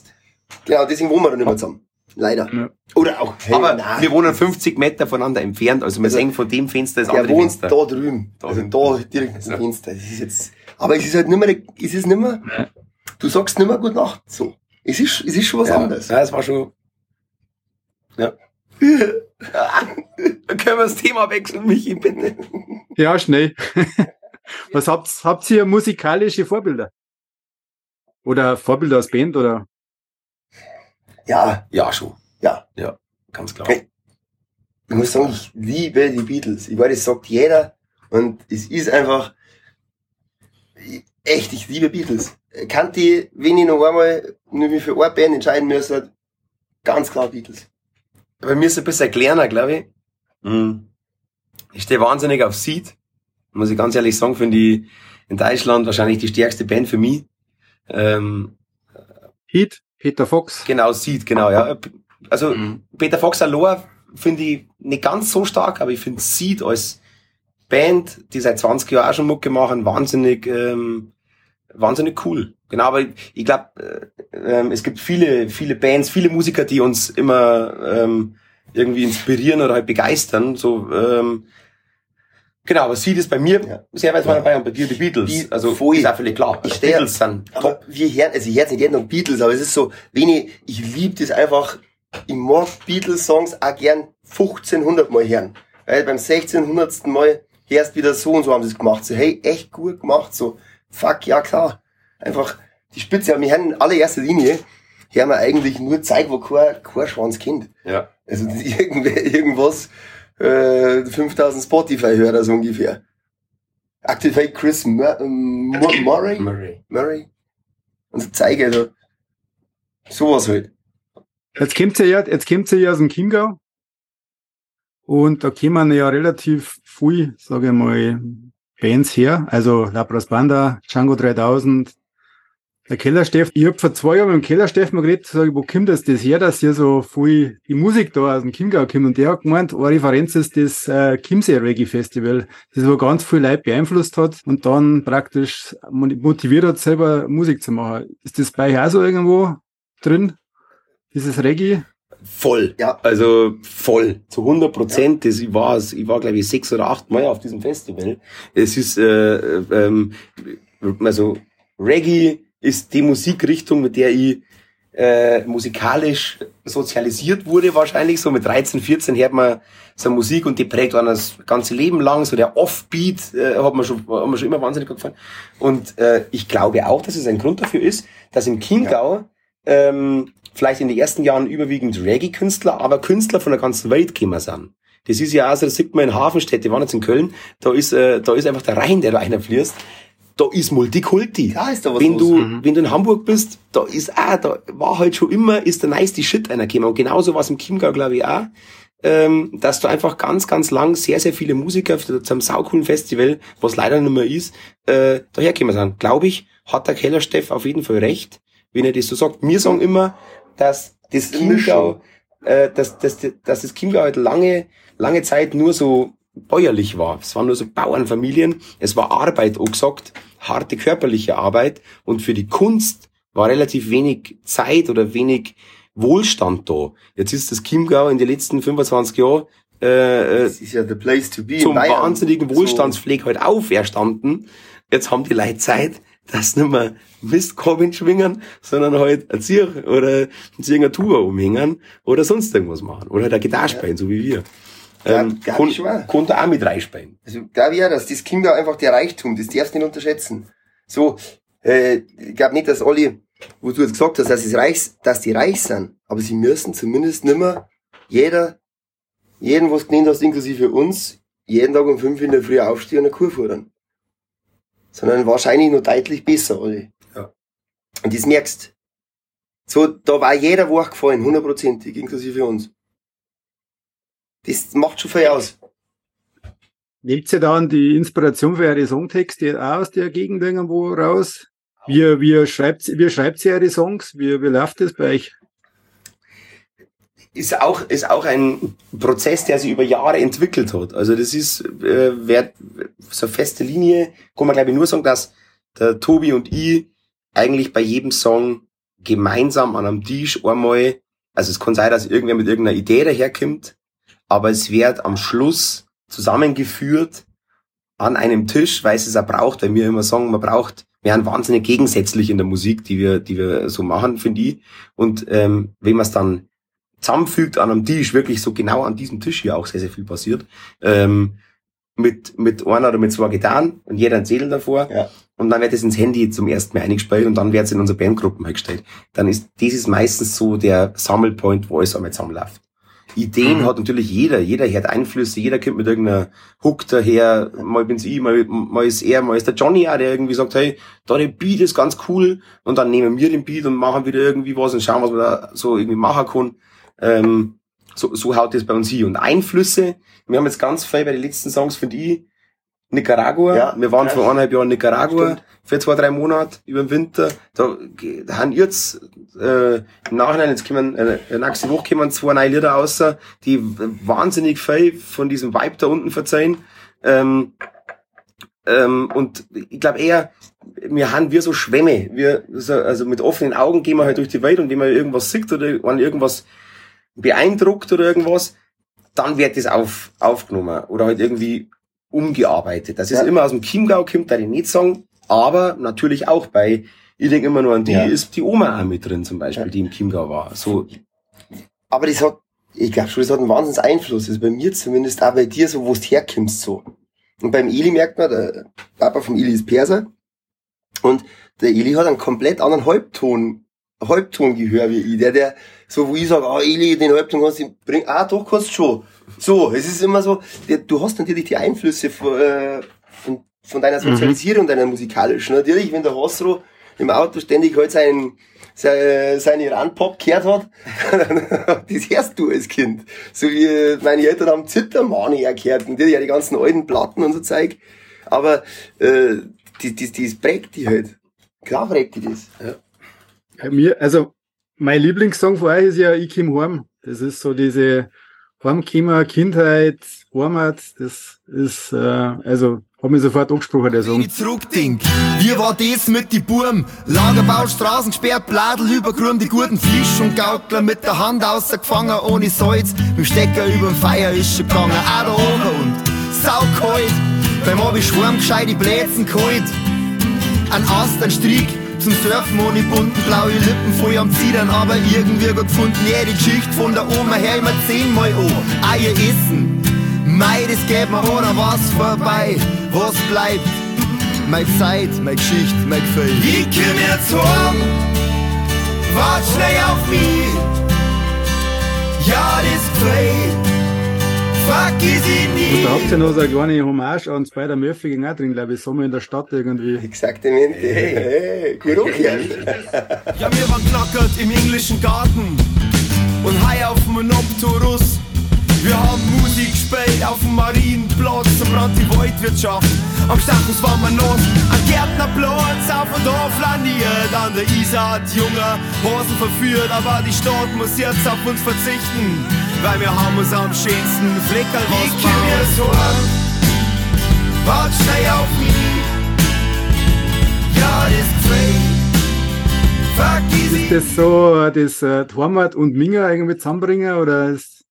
Genau, deswegen wohnen wir dann nicht mehr zusammen. Leider. Ja. Oder auch, hey, aber nein, wir wohnen 50 Meter voneinander entfernt, also wir Also, sehen von dem Fenster das der andere wohnt Fenster. da drüben. Da also da direkt ins Ja. Fenster. Das ist jetzt, aber es ist halt nicht mehr, es ist nicht mehr, Ja. du sagst nicht mehr Gute Nacht, so. Es ist, es ist schon was ja. anderes. Ja, es war schon. Ja. Können wir das Thema wechseln, Michi, bitte? Ja, schnell. Was habt, habt ihr musikalische Vorbilder? Oder Vorbilder aus Band oder? Ja, Ja, schon. Ja. Ja, ganz klar. Okay. ich muss sagen, ich liebe die Beatles. Ich weiß, das sagt jeder. Und es ist einfach, echt, ich liebe Beatles. Kann die, wenn ich noch einmal nur wie für eine Band entscheiden müsste, ganz klar Beatles. Bei mir ist es ein bisschen kleiner, glaube ich. Mhm. Ich stehe wahnsinnig auf Seed. Muss ich ganz ehrlich sagen, finde ich in Deutschland wahrscheinlich die stärkste Band für mich. Ähm, Heat, Peter Fox. genau, Seed, genau, ja. Also, Mhm. Peter Fox allein finde ich nicht ganz so stark, aber ich finde Seed als Band, die seit 20 Jahren auch schon Mucke machen, wahnsinnig, ähm, wahnsinnig cool. Genau, aber ich, ich glaube, äh, ähm, es gibt viele, viele Bands, viele Musiker, die uns immer ähm, irgendwie inspirieren oder halt begeistern. So, ähm, genau, aber Seed ist bei mir Ja. sehr weit vorne dabei und bei dir die Beatles. Die- also voll. ist auch völlig klar. Ich Die stehe- Beatles sind top. Aber wir hören, also ich höre nicht jeden Beatles, aber es ist so, wenn ich, ich liebe das einfach, ich mag Beatles-Songs auch gern 1500 Mal hören. Weil beim 1600. Mal hörst wieder so und so haben sie es gemacht. So, hey, echt gut gemacht, so, fuck, ja klar. Einfach, die Spitze, wir hören in allererster Linie, hören wir eigentlich nur Zeug, wo kein, kein Schwanz kennt. Ja. Also, das ist irgendwer, irgendwas, äh, 5000 Spotify-Hörer so ungefähr. Activate Chris Mur Mur Murray? Murray. Murray. Und so zeige, also, sowas halt. Jetzt kommt sie ja, jetzt kommt sie ja aus dem Chiemgau. Und da kommen ja relativ viel, sage ich mal, Bands her. Also Labras Banda, Django 3000, der Kellersteff. Ich hab vor zwei Jahren mit dem Kellersteff mal geredet, sag ich, wo kommt das, das her, dass hier so viel die Musik da aus dem Chiemgau kommt. Und der hat gemeint, eine Referenz ist das äh, Chiemsee Reggae Festival, das wo ganz viel Leute beeinflusst hat und dann praktisch motiviert hat, selber Musik zu machen. Ist das bei euch auch so irgendwo drin? Dieses Reggae? Voll. Ja. Also voll. Zu 100 Prozent. Das Ich war, ich war glaube ich sechs oder acht Mal auf diesem Festival. Es ist, äh, ähm, also Reggae ist die Musikrichtung, mit der ich äh, musikalisch sozialisiert wurde wahrscheinlich. So mit 13, 14 hört man so Musik und die prägt einen das ganze Leben lang. So der Offbeat äh, hat mir schon, hat mir schon immer wahnsinnig gut gefallen. Und äh, ich glaube auch, dass es ein Grund dafür ist, dass in Chiemgau ähm, vielleicht in den ersten Jahren überwiegend Reggae-Künstler, aber Künstler von der ganzen Welt gekommen sind. Das ist ja auch so, das sieht man in Hafenstädte, waren jetzt in Köln, da ist, äh, da ist einfach der Rhein, der da einer fließt. da ist Multikulti. Ja, ist da was wenn los. du, wenn du in Hamburg bist, da ist auch, da war halt schon immer, ist der nice die Shit einer gekommen. Und genauso war es im Chiemgau, glaube ich, auch. Ähm, dass du einfach ganz, ganz lang sehr, sehr viele Musiker zu einem saucoolen Festival, was leider nicht mehr ist, äh, dahergekommen sind. Glaube ich, hat der Keller Steff auf jeden Fall recht, wenn er das so sagt. Wir sagen immer, dass das Mischung. Chiemgau, äh, dass, dass, dass das Chiemgau halt lange, lange Zeit nur so bäuerlich war. Es waren nur so Bauernfamilien. Es war Arbeit, auch gesagt, harte körperliche Arbeit. Und für die Kunst war relativ wenig Zeit oder wenig Wohlstand da. Jetzt ist das Chiemgau in den letzten 25 Jahren äh, äh, Das ist ja the place to be. zum wahnsinnigen So. Wohlstandspfleg halt auferstanden. Jetzt haben die Leute Zeit, dass nicht mehr Mistkorben schwingen, sondern halt ein Zier oder ein Zieher Tour umhängen oder sonst irgendwas machen. Oder halt eine Gitarre spielen, so wie wir. Ja, Ähm, glaub kon- ich schon. konnte auch mit reinspielen. Also, glaube ich auch, dass das Kind einfach der Reichtum, das darfst du nicht unterschätzen. So, äh, ich glaube nicht, dass alle, wo du jetzt gesagt hast, dass, sie reich, dass die reich sind, aber sie müssen zumindest nimmer jeder, jeden, was genannt hast, inklusive uns, jeden Tag um fünf in der Früh aufstehen und eine Kur fuhren. Sondern wahrscheinlich noch deutlich besser alle. Ja. Und das merkst. So, da war jeder Woche gefallen, hundertprozentig, inklusive uns. Das macht schon viel aus. Nehmt ihr dann die Inspiration für eure Songtexte auch aus der Gegend irgendwo raus? Wie, wie schreibt, wie schreibt ihr eure Songs? Wie, wie läuft das bei euch? Ist auch, ist auch ein Prozess, der sich über Jahre entwickelt hat. Also das ist, äh, wer, so feste Linie, kann man glaube ich nur sagen, dass der Tobi und ich eigentlich bei jedem Song gemeinsam an einem Tisch einmal, also es kann sein, dass irgendwer mit irgendeiner Idee daherkommt, aber es wird am Schluss zusammengeführt an einem Tisch, weil es es auch braucht, weil wir immer sagen, man braucht, wir sind wahnsinnig gegensätzlich in der Musik, die wir, die wir so machen, finde ich. Und ähm, wenn man es dann zusammenfügt an einem Tisch, wirklich so genau an diesem Tisch hier auch sehr, sehr viel passiert, ähm, mit, mit einer oder mit zwei Gitarren und jeder ein Zettel davor. Ja. Und dann wird es ins Handy zum ersten Mal eingespielt und dann wird es in unsere Bandgruppen eingestellt. Dann ist dieses meistens so der Sammelpoint, wo alles einmal zusammenläuft. Ideen Mhm. hat natürlich jeder. Jeder hört Einflüsse, jeder kommt mit irgendeiner Hook daher. Mal bin's ich, mal, mal ist er, mal ist der Johnny auch, der irgendwie sagt, hey, da der Beat ist ganz cool. Und dann nehmen wir den Beat und machen wieder irgendwie was und schauen, was man da so irgendwie machen kann. Ähm, so, so haut das bei uns hin. Und Einflüsse, wir haben jetzt ganz viel bei den letzten Songs für die Nicaragua. Ja, wir waren vor eineinhalb Jahren in Nicaragua Stimmt. für zwei, drei Monate über den Winter. Da, da haben jetzt äh, im Nachhinein, jetzt kommen, äh, nächste Woche kommen zwei neue Lieder raus, die wahnsinnig viel von diesem Vibe da unten verzeihen. Ähm, ähm, und ich glaube eher, wir haben wir so Schwämme. Wir, so, also mit offenen Augen gehen wir halt durch die Welt und wenn man irgendwas sieht oder wenn irgendwas beeindruckt oder irgendwas, dann wird das auf, aufgenommen oder halt irgendwie umgearbeitet. Das ist Ja. immer aus dem Chiemgau kommt, da ich nicht sagen, aber natürlich auch bei, ich denke immer nur an die, Ja. ist die Oma auch mit drin zum Beispiel, Ja. die im Chiemgau war. So, Aber das hat, ich glaube schon, das hat einen Wahnsinns Einfluss. Also bei mir zumindest, auch bei dir, so wo du herkommst, so. Und beim Eli merkt man, der Papa vom Eli ist Perser. Und der Eli hat einen komplett anderen Halbton, Halbtongehör wie ich. Der, der, so wo ich sage, ah, Eli, den Halbton kannst du bringen. Ah, doch, kannst du schon. So, es ist immer so, du hast natürlich die Einflüsse von, äh, von, von deiner Sozialisierung, deiner musikalischen. Natürlich, wenn der Hosro im Auto ständig halt seinen, seine, seine Randpop gehört hat, das hörst du als Kind. So wie meine Eltern haben Zittermani gehört und die, ja die ganzen alten Platten und so Zeug. Aber äh, die, die, das prägt die halt. Klar prägt die das. Bei mir, also, mein Lieblingssong von euch ist ja Ich komm heim. Das ist so diese Heimkommen, Kindheit, Heimat. Das ist, äh, also, hat mich sofort angesprochen, der Wenn Song. ich zurückdenk, wie war das mit die Burm? Lagerbau, Straßen gesperrt, Bladel übergrün, die guten Fisch und Gaukler mit der Hand ausgefangen, ohne Salz. Mit Stecker überm Feuer ist schon gegangen, auch da oben und saukalt. Beim Abi schwarm gescheite Blätzen kalt. Ein Ast, ein Strick zum Surfen ohne bunten blaue Lippen voll am Zidern, aber irgendwie gut gefunden. Jede Geschichte von der Oma her immer zehnmal an. Eier essen, mei, das geht mir oder was vorbei. Was bleibt? Meine Zeit, meine Geschichte, mein Gefühl. Ich komm jetzt heim, wart schnell auf mich. Ja, das ich Und nie. da habt ihr noch so eine kleine Hommage an Spider Murphy ging auch drin, glaube ich, Sommer in der Stadt irgendwie. Exaktamente. Hey, hey, gut umgekehrt. Ja, wir waren knackert im englischen Garten und hei auf Monopterus. Wir haben Musik gespielt auf dem Marienplatz und brand die Waldwirtschaft. Am Stachus waren wir los, am Gärtnerplatz, auf und auf flaniert. An der Isar hat junge Hosen verführt, aber die Stadt muss jetzt auf uns verzichten, weil wir haben uns am schönsten Fleckerl Ich was komm mir so an, wart schnell auf mich. Ja, das Train, vergiss Ist ich das so, das äh, Heimat und Minger irgendwie zusammenbringen oder ist,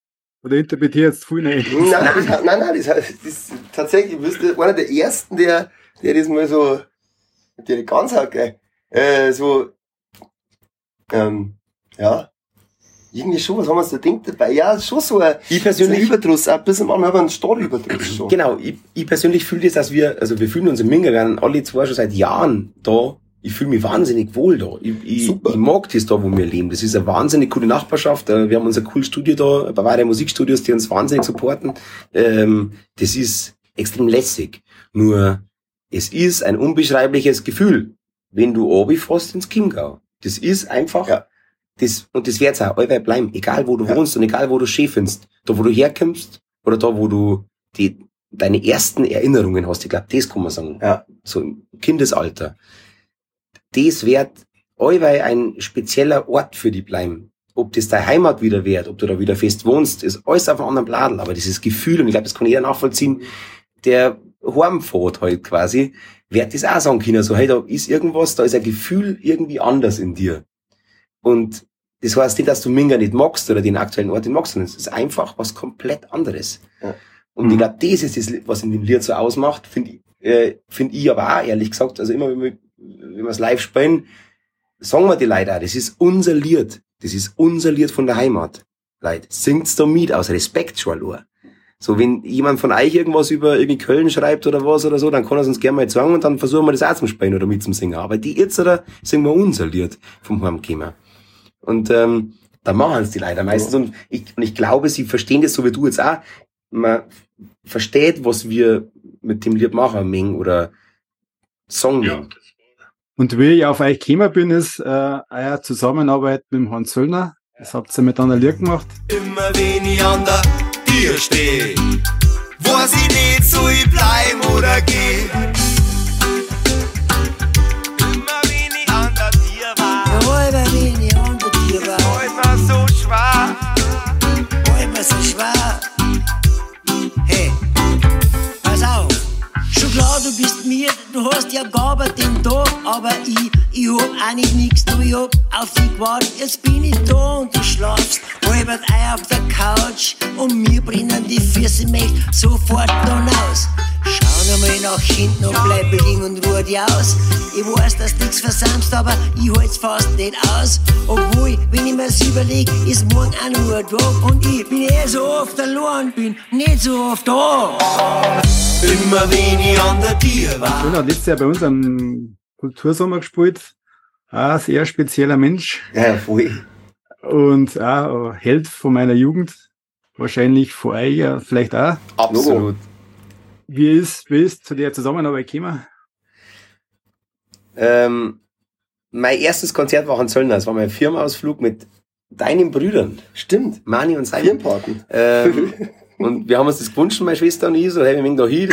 oder interpretiert jetzt viel nicht? Nein, das, nein, nein, das, das ist tatsächlich, du bist einer der ersten, der, der das mal so, der ganz hat, gell, äh, so, ähm, ja, irgendwie schon, was haben wir uns da denkt dabei? Ja, schon so ein, Ich so persönlich- ein Überdruss, ein bisschen manchmal aber ein Stadtüberdruss schon. Genau, ich, ich persönlich fühle das, dass wir, also wir fühlen uns im Minga, wir werden alle zwei schon seit Jahren da. Ich fühle mich wahnsinnig wohl da. Ich, ich, Super. ich mag das da, wo wir leben. Das ist eine wahnsinnig coole Nachbarschaft. Äh, Wir haben unser cooles Studio da, Bavaria Musikstudios, die uns wahnsinnig supporten. Ähm, das ist extrem lässig. Nur, es ist ein unbeschreibliches Gefühl, wenn du obi fährst ins Chiemgau. Das ist einfach, Ja. das, und das wird's auch allweil bleiben, egal wo du Ja. wohnst und egal wo du schön findest. Da, wo du herkommst, oder da, wo du die, deine ersten Erinnerungen hast. Ich glaube, das kann man sagen. Ja. So im Kindesalter. Das wird allweil ein spezieller Ort für die bleiben. Ob das deine Heimat wieder wird, ob du da wieder fest wohnst, ist alles auf einem anderen Blatt. Aber dieses Gefühl, und ich glaube, das kann jeder nachvollziehen, der heimfährt halt quasi, wird das auch sagen können, so, hey, da ist irgendwas, da ist ein Gefühl irgendwie anders in dir. Und das heißt nicht, dass du Minga nicht magst oder den aktuellen Ort nicht magst, sondern es ist einfach was komplett anderes. Ja. Und ich glaube, das ist das, was in dem Lied so ausmacht, finde ich, äh, find ich aber auch, ehrlich gesagt, also immer, wenn wir, wenn wir es live spielen, sagen wir die Leute auch, das ist unser Lied. Das ist unser Lied von der Heimat. Leute, singt's da mit, aus Respekt schon allein. So, wenn jemand von euch irgendwas über irgendwie Köln schreibt oder was oder so, dann kann er es uns gerne mal sagen und dann versuchen wir das auch zum Spielen oder mit zum Singen. Aber die jetzt oder singen wir unser Lied vom Heimkommen. Und ähm, da machen es die leider meistens. Und, ich, und ich glaube, sie verstehen das so wie du jetzt auch. Man versteht, was wir mit dem Lied machen, Ming oder Song. Ja. Und wie ich auf euch gekommen bin, ist äh, euer Zusammenarbeit mit dem Hans Söllner. Das habt ihr miteinander Lied gemacht. Immer wenn ich an der Tür steh, weiß ich nicht, so ich bleib oder geh. Immer wenn ich an der Tür war, Räuber bin ich unter dir war, war so schwer. Räuber so schwer. Schon klar, du bist mir, du hast ja gearbeitet den Tag, aber ich, ich hab auch nicht nix, du, ich hab auf dich gewartet. Jetzt bin ich da und du schlafst, halbert Ei auf der Couch und mir brennen die Füße mich sofort dann aus. Schau noch mal nach hinten und bleib liegen und ruh dich aus. Ich weiß, dass nix versammst, aber ich halt's fast nicht aus. Obwohl, wenn ich mir's überleg, ist morgen auch nur ein Tag und ich bin eh so oft allein, bin nicht so oft da. Immer wenn ich an der Tür war, Söllner hat letztes Jahr bei uns am Kultursommer gespielt. Ein sehr spezieller Mensch Ja, ja, voll. und auch ein Held von meiner Jugend. Wahrscheinlich von euch ja vielleicht auch. Absolut. Wie ist, wie ist zu der Zusammenarbeit gekommen? Ähm, mein erstes Konzert war Hans Söllner. Das war mein Firmenausflug mit deinen Brüdern, Stimmt. Mani und Simon. Firmenpaten. Ähm, und wir haben uns das gewünscht, meine Schwester und ich, so, hey, wir gehen da hin,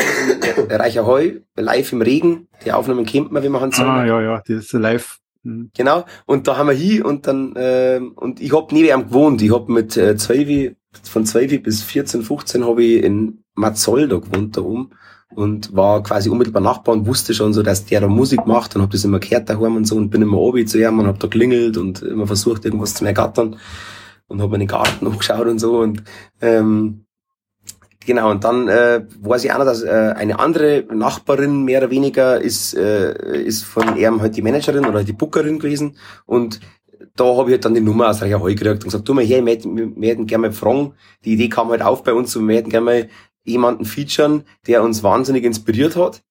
Reicher Heu, live im Regen, die Aufnahmen kennt man, wie man Hans Söllner. Ah, ja, ja, das ist live. Hm. Genau. Und da haben wir hin und dann, ähm, und ich hab neben ihm gewohnt. Ich hab mit äh, 12, von 12 bis 14, 15 habe ich in Mazoll da gewohnt da oben und war quasi unmittelbar Nachbar und wusste schon so, dass der da Musik macht und hab das immer gehört daheim und so und bin immer obi zu ihm und hab da klingelt und immer versucht, irgendwas zu ergattern und hab mir den Garten angeschaut und so und ähm, Genau, und dann äh, weiß ich auch noch, dass äh, eine andere Nachbarin mehr oder weniger ist, äh, ist von ihm halt die Managerin oder die Bookerin gewesen. Und da habe ich halt dann die Nummer aus Reicher Heu gekriegt und gesagt, du mal her, wir hätten, hätten gerne mal fragen. Die Idee kam halt auf bei uns und wir hätten gerne mal jemanden featuren, der uns wahnsinnig inspiriert hat.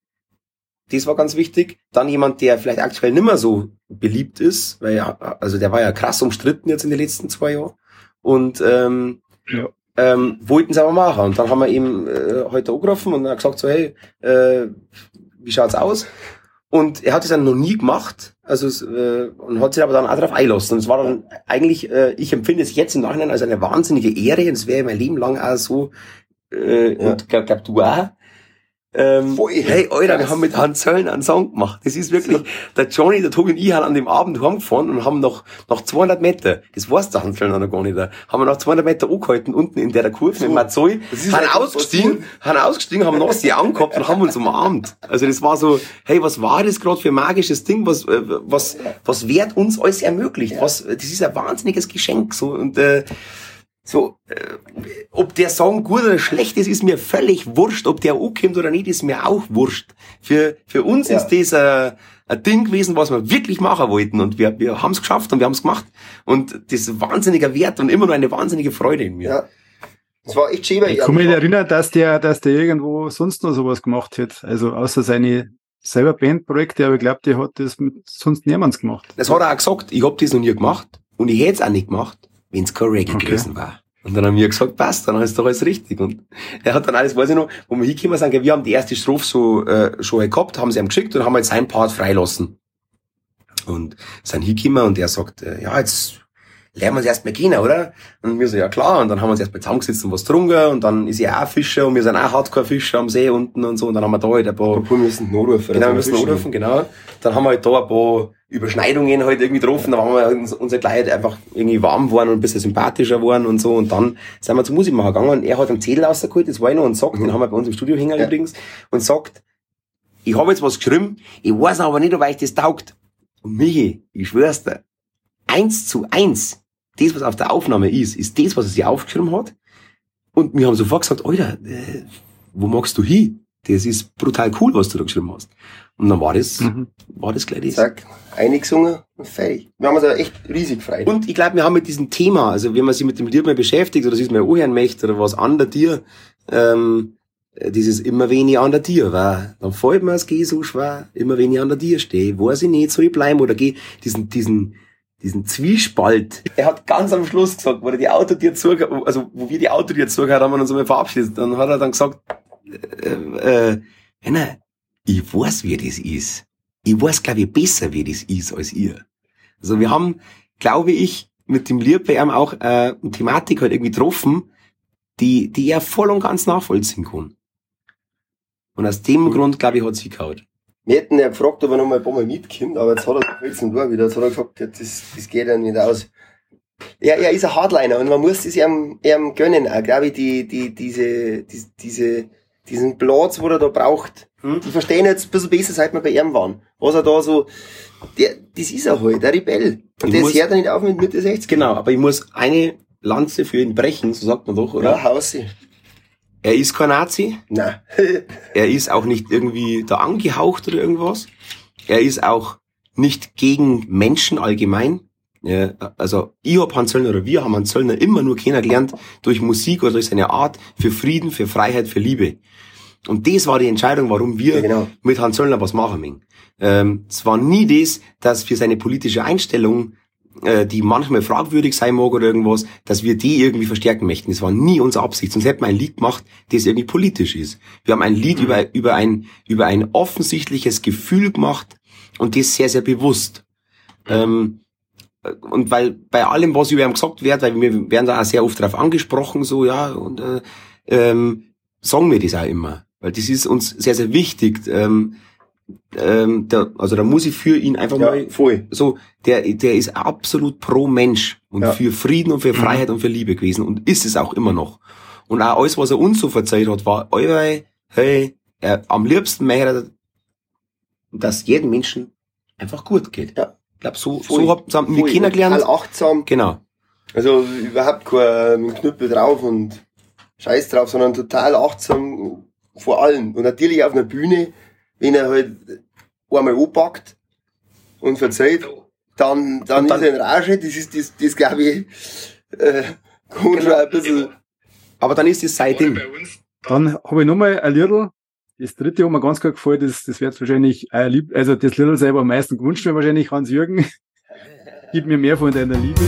Das war ganz wichtig. Dann jemand, der vielleicht aktuell nicht mehr so beliebt ist, weil ja, also der war ja krass umstritten jetzt in den letzten zwei Jahren. Und ähm, Ja. Ähm, wollten sie aber machen. Und dann haben wir ihm äh, heute angerufen und hat gesagt so, hey, äh, wie schaut's aus? Und er hat es dann noch nie gemacht, also äh, und hat sich aber dann auch darauf eingelassen. Und es war dann eigentlich, äh, ich empfinde es jetzt im Nachhinein als eine wahnsinnige Ehre, und es wäre mein Leben lang auch so, äh, Ja. und glaub, glaub du auch. Ähm, Voll. hey, Alter, wir haben mit Hans Zölln einen Song gemacht. Das ist wirklich, der Johnny, der Tobi und ich haben an dem Abend heimgefahren und haben noch, noch 200 Meter, das weiß der Hans Zöllner noch gar nicht, da, haben wir noch 200 Meter angehalten, unten in der Kurve mit Mazzoi, Das ist haben halt ausgestiegen, haben ausgestiegen, haben noch sie angehabt und haben uns umarmt. Also das war so, hey, was war das gerade für ein magisches Ding, was, äh, was, was wird uns alles ermöglicht? Was, das ist ein wahnsinniges Geschenk, so, und, äh, so, äh, ob der Song gut oder schlecht ist, ist mir völlig wurscht. Ob der ankommt oder nicht, ist mir auch wurscht. Für, für uns Ja. ist das äh, ein Ding gewesen, was wir wirklich machen wollten. Und wir, wir haben es geschafft und wir haben es gemacht. Und das ist ein wahnsinniger Wert und immer noch eine wahnsinnige Freude in mir. Ja. Das war echt schön, Ich kann mich erinnern, dass der, dass der irgendwo sonst noch sowas gemacht hat. Also außer seine selber Bandprojekte, aber ich glaube, der hat das mit sonst niemand's gemacht. Das hat er auch gesagt, ich hab das noch nie gemacht und ich hätte es auch nicht gemacht, wenn es kein Reggae Okay. gewesen war. Und dann haben wir gesagt, passt, dann ist doch alles richtig. Und er hat dann alles, weiß ich noch, wo wir hingekommen sind, wir haben die erste Strophe so äh, schon gehabt, haben sie ihm geschickt und haben jetzt seinen Part freilassen. Und sind hingekommen und er sagt, äh, ja, jetzt lernen wir uns erst mal kennen, oder? Und wir so, ja klar. Und dann haben wir uns erst mal zusammengesetzt und was getrunken und dann ist er auch Fischer und wir sind auch Hardcore-Fischer am See unten und so. Und dann haben wir da halt ein paar wir müssen anrufen. Genau, wir müssen anrufen, genau. Dann haben wir halt da ein paar Überschneidungen halt irgendwie getroffen, da waren wir uns, unsere Leute einfach irgendwie warm geworden und ein bisschen sympathischer geworden und so. Und dann sind wir zum Musikmacher gegangen und er hat einen Zettel rausgeholt, das war ich noch, und sagt, den haben wir bei uns im Studio hängen Mhm. Ja. übrigens, und sagt, ich habe jetzt was geschrieben, ich weiß aber nicht, ob euch das taugt. Und Michi, ich schwör's dir, eins zu eins, das, was auf der Aufnahme ist, ist das, was er sich aufgeschrieben hat. Und wir haben sofort gesagt, Alter, äh, wo magst du hin? Das ist brutal cool, was du da geschrieben hast. Und dann war das, Mhm. war das gleich das. Zack, eingesungen und fertig. Wir haben uns aber echt riesig gefreut. Und ich glaube, wir haben mit diesem Thema, also wenn man sich mit dem Lied mal beschäftigt oder sich mal anhören möchte oder was an der dir, ähm, äh, dieses immer ich an der dir war, dann fällt mir es geh so schwer, immer wenn ich an der dir stehe, weiß ich nicht, soll ich bleiben oder geh, diesen, diesen, diesen Zwiespalt. Er hat ganz am Schluss gesagt, wo er die Autotür zugehört, also wo wir die Autotür zugehört haben und uns einmal verabschiedet, dann hat er dann gesagt, äh, äh, Henna, ich weiß, wie das ist. Ich weiß, glaube ich, besser, wie das ist als ihr. Also wir haben, glaube ich, mit dem Lied bei ihm auch äh, eine Thematik halt irgendwie getroffen, die, die er voll und ganz nachvollziehen kann. Und aus dem Grund, glaube ich, hat sie gehauen. Wir hätten ja gefragt, ob er noch mal ein paar Mal mitkommt, aber jetzt hat er jetzt da wieder. Jetzt hat er gesagt, ja, das, das geht ja nicht aus. Er, er ist ein Hardliner und man muss es ihm, ihm gönnen, auch, glaube ich, die, die, diese, die, diese, diesen Platz, wo er da braucht. Hm? Die verstehen jetzt ein bisschen besser, seit wir bei ihm waren. Was er da so, der, das ist er halt, der Rebell. Und Ich das hört er nicht auf mit Mitte 60. Genau, aber ich muss eine Lanze für ihn brechen, so sagt man doch, oder? Ja, Hausi. Er ist kein Nazi, Nein. er ist auch nicht irgendwie da angehaucht oder irgendwas. Er ist auch nicht gegen Menschen allgemein. Ja, also ich hab Hans Zöllner oder wir haben Hans Zöllner immer nur kennengelernt durch Musik oder durch seine Art für Frieden, für Freiheit, für Liebe. Und das war die Entscheidung, warum wir Ja, genau. mit Hans Zöllner was machen. Ähm, es war nie das, dass für seine politische Einstellung, äh, die manchmal fragwürdig sein mag oder irgendwas, dass wir die irgendwie verstärken möchten. Das war nie unsere Absicht. Sonst hätten wir ein Lied gemacht, das irgendwie politisch ist. Wir haben ein Lied über, über, ein, über ein offensichtliches Gefühl gemacht und das sehr, sehr bewusst. Ähm, und weil bei allem, was über ihn gesagt wird, weil wir werden da auch sehr oft darauf angesprochen, so, ja, und äh, ähm, sagen wir das auch immer. Weil das ist uns sehr, sehr wichtig. Ähm, ähm, der, also da muss ich für ihn einfach Ja, mal voll. so, der, der ist absolut pro Mensch und Ja. für Frieden und für Freiheit und für Liebe gewesen und ist es auch immer noch. Und auch alles, was er uns so verzeiht hat, war, oi, hey, er, am liebsten möchte dass jedem Menschen einfach gut geht. Ja. Ich glaube, so, Voll. so haben wir kennengelernt. Total achtsam. Genau. Also überhaupt kein Knüppel drauf und Scheiß drauf, sondern total achtsam vor allem. Und natürlich auf einer Bühne, wenn er halt einmal anpackt und verzeiht, dann, dann, dann- ist er in Rage. Das ist, das, das glaube ich, äh, kann schon ein bisschen, Aber dann ist sein Ding. Dann habe ich nochmal ein Liedl. Das dritte hat mir ganz gut gefallen. Das, das wird wahrscheinlich, äh, lieb, also das Liedl selber am meisten gewünscht mir wahrscheinlich Hans-Jürgen. Gib mir mehr von deiner Liebe.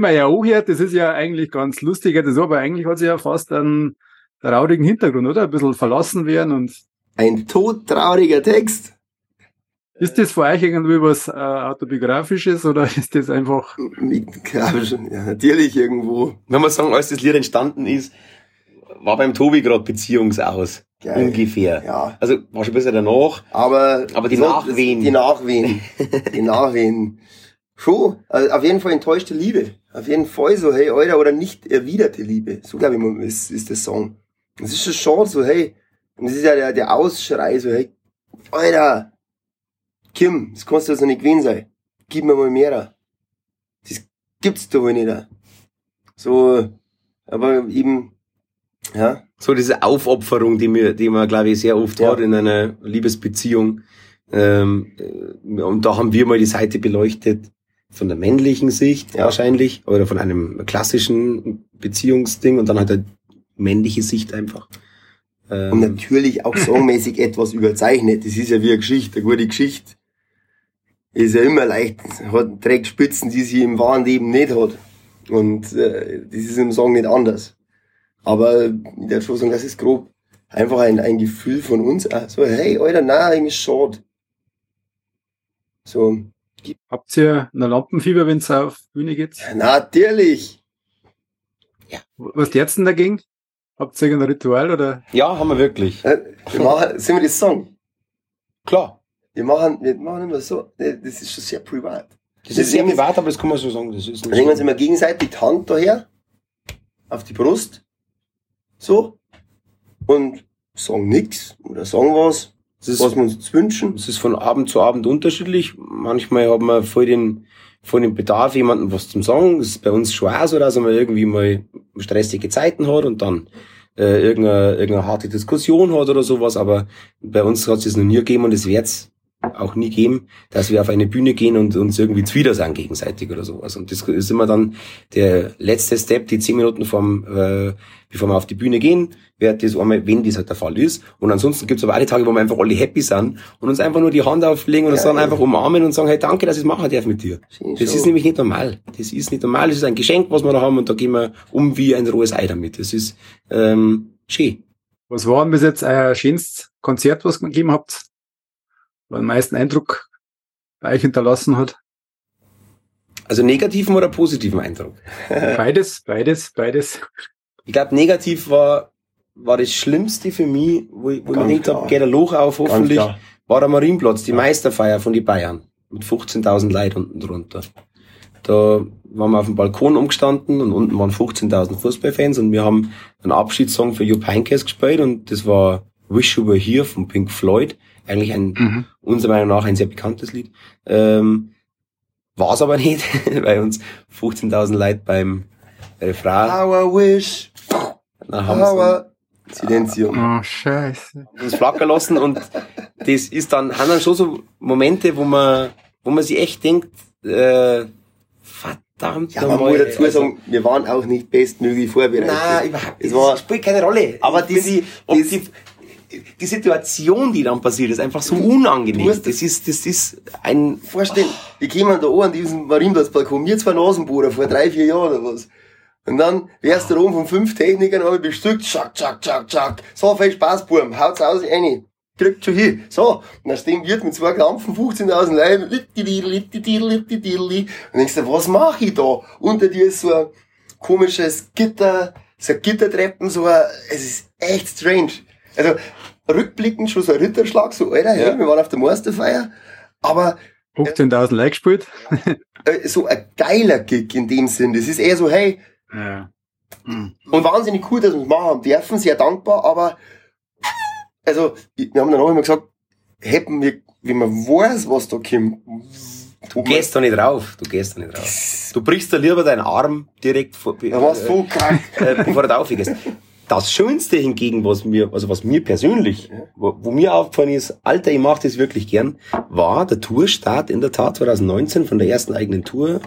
Will man ja auch hier, das ist ja eigentlich ganz lustig, das aber eigentlich hat sie ja fast einen traurigen Hintergrund, oder? Ein bisschen verlassen werden und Ein todtrauriger Text. ist das für euch irgendwie was äh, autobiografisches oder ist das einfach Ich glaube schon, ja, natürlich irgendwo. Wenn man sagen, als das Lied entstanden ist, war beim Tobi gerade Beziehungsaus. Geil. Ungefähr. Ja. Also war schon ein bisschen danach. Aber, Aber die so, Nachwehen. Die Nachwehen. die Nachwehen. Schon, also auf jeden Fall enttäuschte Liebe. Auf jeden Fall so, hey, Alter, oder nicht erwiderte Liebe. So, glaube ich, ist, ist der Song. Das ist schon so, hey. Und das ist ja der, der Ausschrei, so, hey, Alter, Kim, das kannst du also nicht gewesen sein. Gib mir mal mehr. Das gibt's doch wohl nicht. So, aber eben, ja, So diese Aufopferung, die mir, die man, glaube ich, sehr oft Ja. hat in einer Liebesbeziehung. Ähm, äh, und da haben wir mal die Seite beleuchtet von der männlichen Sicht Ja. wahrscheinlich oder von einem klassischen Beziehungsding und dann halt eine männliche Sicht einfach. Ähm, Und natürlich auch songmäßig etwas überzeichnet. Das ist ja wie eine Geschichte, eine gute Geschichte. Ist ja immer leicht, hat, trägt Spitzen, die sie im wahren Leben nicht hat. Und äh, das ist im Song nicht anders. Aber ich würde schon sagen, das ist grob einfach ein, ein Gefühl von uns. So, hey, Alter, nein, irgendwie schade. So, Habt ihr eine Lampenfieber, wenn es auf Bühne geht? natürlich. Was jetzt denn dagegen? Habt ihr irgendein Ritual oder? ja, haben wir wirklich. Äh, Wir machen, sind wir das Song? Klar. Wir machen, wir machen immer so, äh, das ist schon sehr privat. Das ist sehr privat, aber das kann man so sagen. Das ist Dann legen wir uns immer gegenseitig die Hand daher, auf die Brust, so, und sagen nix oder sagen was, das ist, was wir uns wünschen. Es ist von Abend zu Abend unterschiedlich. Manchmal hat man voll den, voll den Bedarf, jemandem was zum Sagen. Das ist bei uns schon auch so, dass man irgendwie mal stressige Zeiten hat und dann äh, irgendeine, irgendeine harte Diskussion hat oder sowas. Aber bei uns hat es noch nie gegeben und es wird es auch nie geben, dass wir auf eine Bühne gehen und uns irgendwie zuwider sagen gegenseitig oder sowas. Und das ist immer dann der letzte Step, die zehn Minuten vom, äh, bevor wir auf die Bühne gehen, wird das einmal, wenn das halt der Fall ist. Und ansonsten gibt's aber auch die Tage, wo wir einfach alle happy sind und uns einfach nur die Hand auflegen und uns dann Ja. einfach umarmen und sagen, hey, danke, dass ich es machen darf mit dir. Schön Das schon. ist nämlich nicht normal. Das ist nicht normal. Das ist ein Geschenk, was wir da haben und da gehen wir um wie ein rohes Ei damit. Das ist ähm, schön. Was war denn bis jetzt euer schönstes Konzert, was ihr gegeben habt? Was den meisten Eindruck bei euch hinterlassen hat? Also negativen oder positiven Eindruck. Beides, beides, beides. Ich glaube, negativ war, war das Schlimmste für mich, wo ich, wo ich mir gedacht habe, geht der Loch auf, hoffentlich, war der Marienplatz, die Meisterfeier von die Bayern. Mit 15.000 Leuten unten drunter. Da waren wir auf dem Balkon umgestanden und unten waren 15.000 Fußballfans und wir haben einen Abschiedssong für Jupp Heynckes gespielt und das war Wish You Were Here von Pink Floyd. Eigentlich ein, Mhm. unserer Meinung nach ein sehr bekanntes Lied. Ähm, war es aber nicht, weil uns 15.000 Leute beim Refrain Our wish, dann haben sie our Silenzium. Oh, scheiße. uns flackern lassen und das ist dann, haben dann schon so Momente, wo man, wo man sich echt denkt, äh, verdammt Ja, man muss dazu also- sagen, wir waren auch nicht bestmöglich vorbereitet. Nein, überhaupt Es nicht. war- Das spielt keine Rolle. Aber Ich die- das- die, die Situation, die dann passiert, ist einfach so unangenehm. musst- Das ist, das ist ein, vorstellen, wir kämen da an an diesem Marienplatzbalkon, wir zwei Nasenbohrer vor drei, vier Jahren oder was. Und dann wärst du oben von fünf Technikern alle bestückt, tschack, tschack, tschack, tschack. So, viel Spaß, Buben, haut's aus, rein. Kriegt schon hin. So, und dann stehen wir mit zwei Klampfen, 15.000 Leuten, und denkst du, was mache ich da? Unter dir ist so ein komisches Gitter, so Gittertreppen, so ein, es ist echt strange. Also, rückblickend schon so ein Ritterschlag, so, Alter, Ja. wir waren auf der Meisterfeier, aber 15.000 Like gespielt. äh, so ein geiler Gig in dem Sinn. Das ist eher so, hey, Ja. und wahnsinnig cool, dass wir es machen haben dürfen, sehr dankbar, aber also, wir haben dann auch immer gesagt, hätten wir, wenn man weiß, was da kommt, du gehst da nicht rauf, du gehst da nicht rauf. Du brichst da lieber deinen Arm direkt vor, da war's voll krank. äh, bevor du aufgehst. Das Schönste hingegen, was mir, also was mir persönlich, wo, wo mir aufgefallen ist, Alter, ich mache das wirklich gern, war der Tourstart in der Tat 2019 von der ersten eigenen Tour,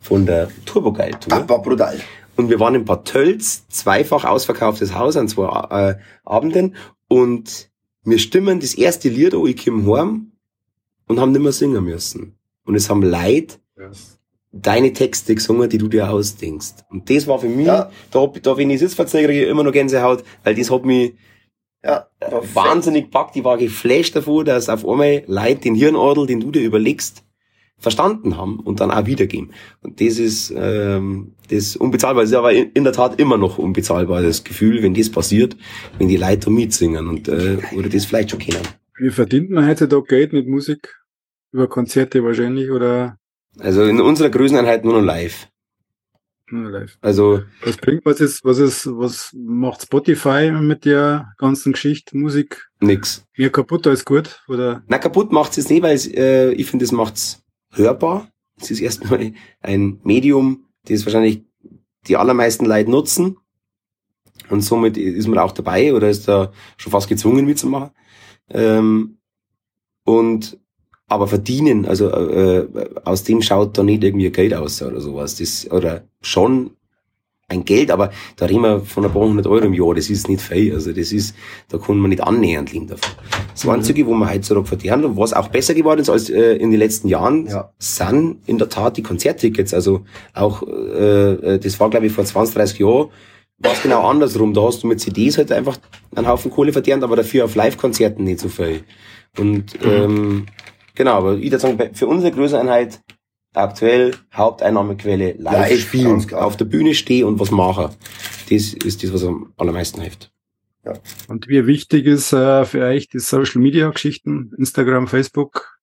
von der Turbogeil-Tour. Ah, war brutal. Und wir waren in Bad Tölz, zweifach ausverkauftes Haus an zwei äh, Abenden. Und wir stimmen das erste Lied an, ich komm heim und haben nicht mehr singen müssen. Und es haben Leute deine Texte gesungen, die du dir ausdenkst. Und das war für mich, Ja. da, hab, ich- da wenn ich jetzt ich immer noch Gänsehaut, weil das hat mich Ja, äh, wahnsinnig gepackt. Ich war geflasht davon, dass auf einmal Leute den Hirnadel, den du dir überlegst, verstanden haben und dann auch wiedergeben. Und das ist ähm, das ist unbezahlbar. Das ist aber in, in der Tat immer noch unbezahlbar, das Gefühl, wenn das passiert, wenn die Leute da mitsingen und äh, oder das vielleicht schon kennen. Wie verdient man heutzutage Geld mit Musik? Über Konzerte wahrscheinlich oder Also in unserer Größeneinheit nur noch live. nur live? Also Was bringt, was ist, was ist, was macht Spotify mit der ganzen Geschichte? Musik nix. mehr kaputt als gut? Oder? Na, kaputt macht's jetzt nicht, weil es, äh, ich finde, es macht's hörbar. Es ist erstmal ein Medium, das wahrscheinlich die allermeisten Leute nutzen. Und somit ist man auch dabei oder ist da schon fast gezwungen mitzumachen. Ähm, und aber verdienen, also äh, aus dem schaut da nicht irgendwie Geld aus oder sowas. Das, oder schon ein Geld, aber da reden wir von ein paar hundert Euro im Jahr, das ist nicht viel. Also das ist, da kann man nicht annähernd leben davon. Das Einzige, wo man heutzutage verdienen und was auch besser geworden ist als äh, in den letzten Jahren, Ja. sind in der Tat die Konzerttickets. Also auch, äh, äh, das war glaube ich vor 20, 30 Jahren, war es genau andersrum. Da hast du mit CDs halt einfach einen Haufen Kohle verdient, aber dafür auf Live-Konzerten nicht so viel. Und ähm, genau, aber ich würde sagen, für unsere Größeneinheit aktuell Haupteinnahmequelle live, Live, spielen, auf der Bühne stehen und was machen. Das ist das, was am allermeisten hilft. Und wie wichtig ist äh, für euch die Social Media Geschichten? Instagram, Facebook?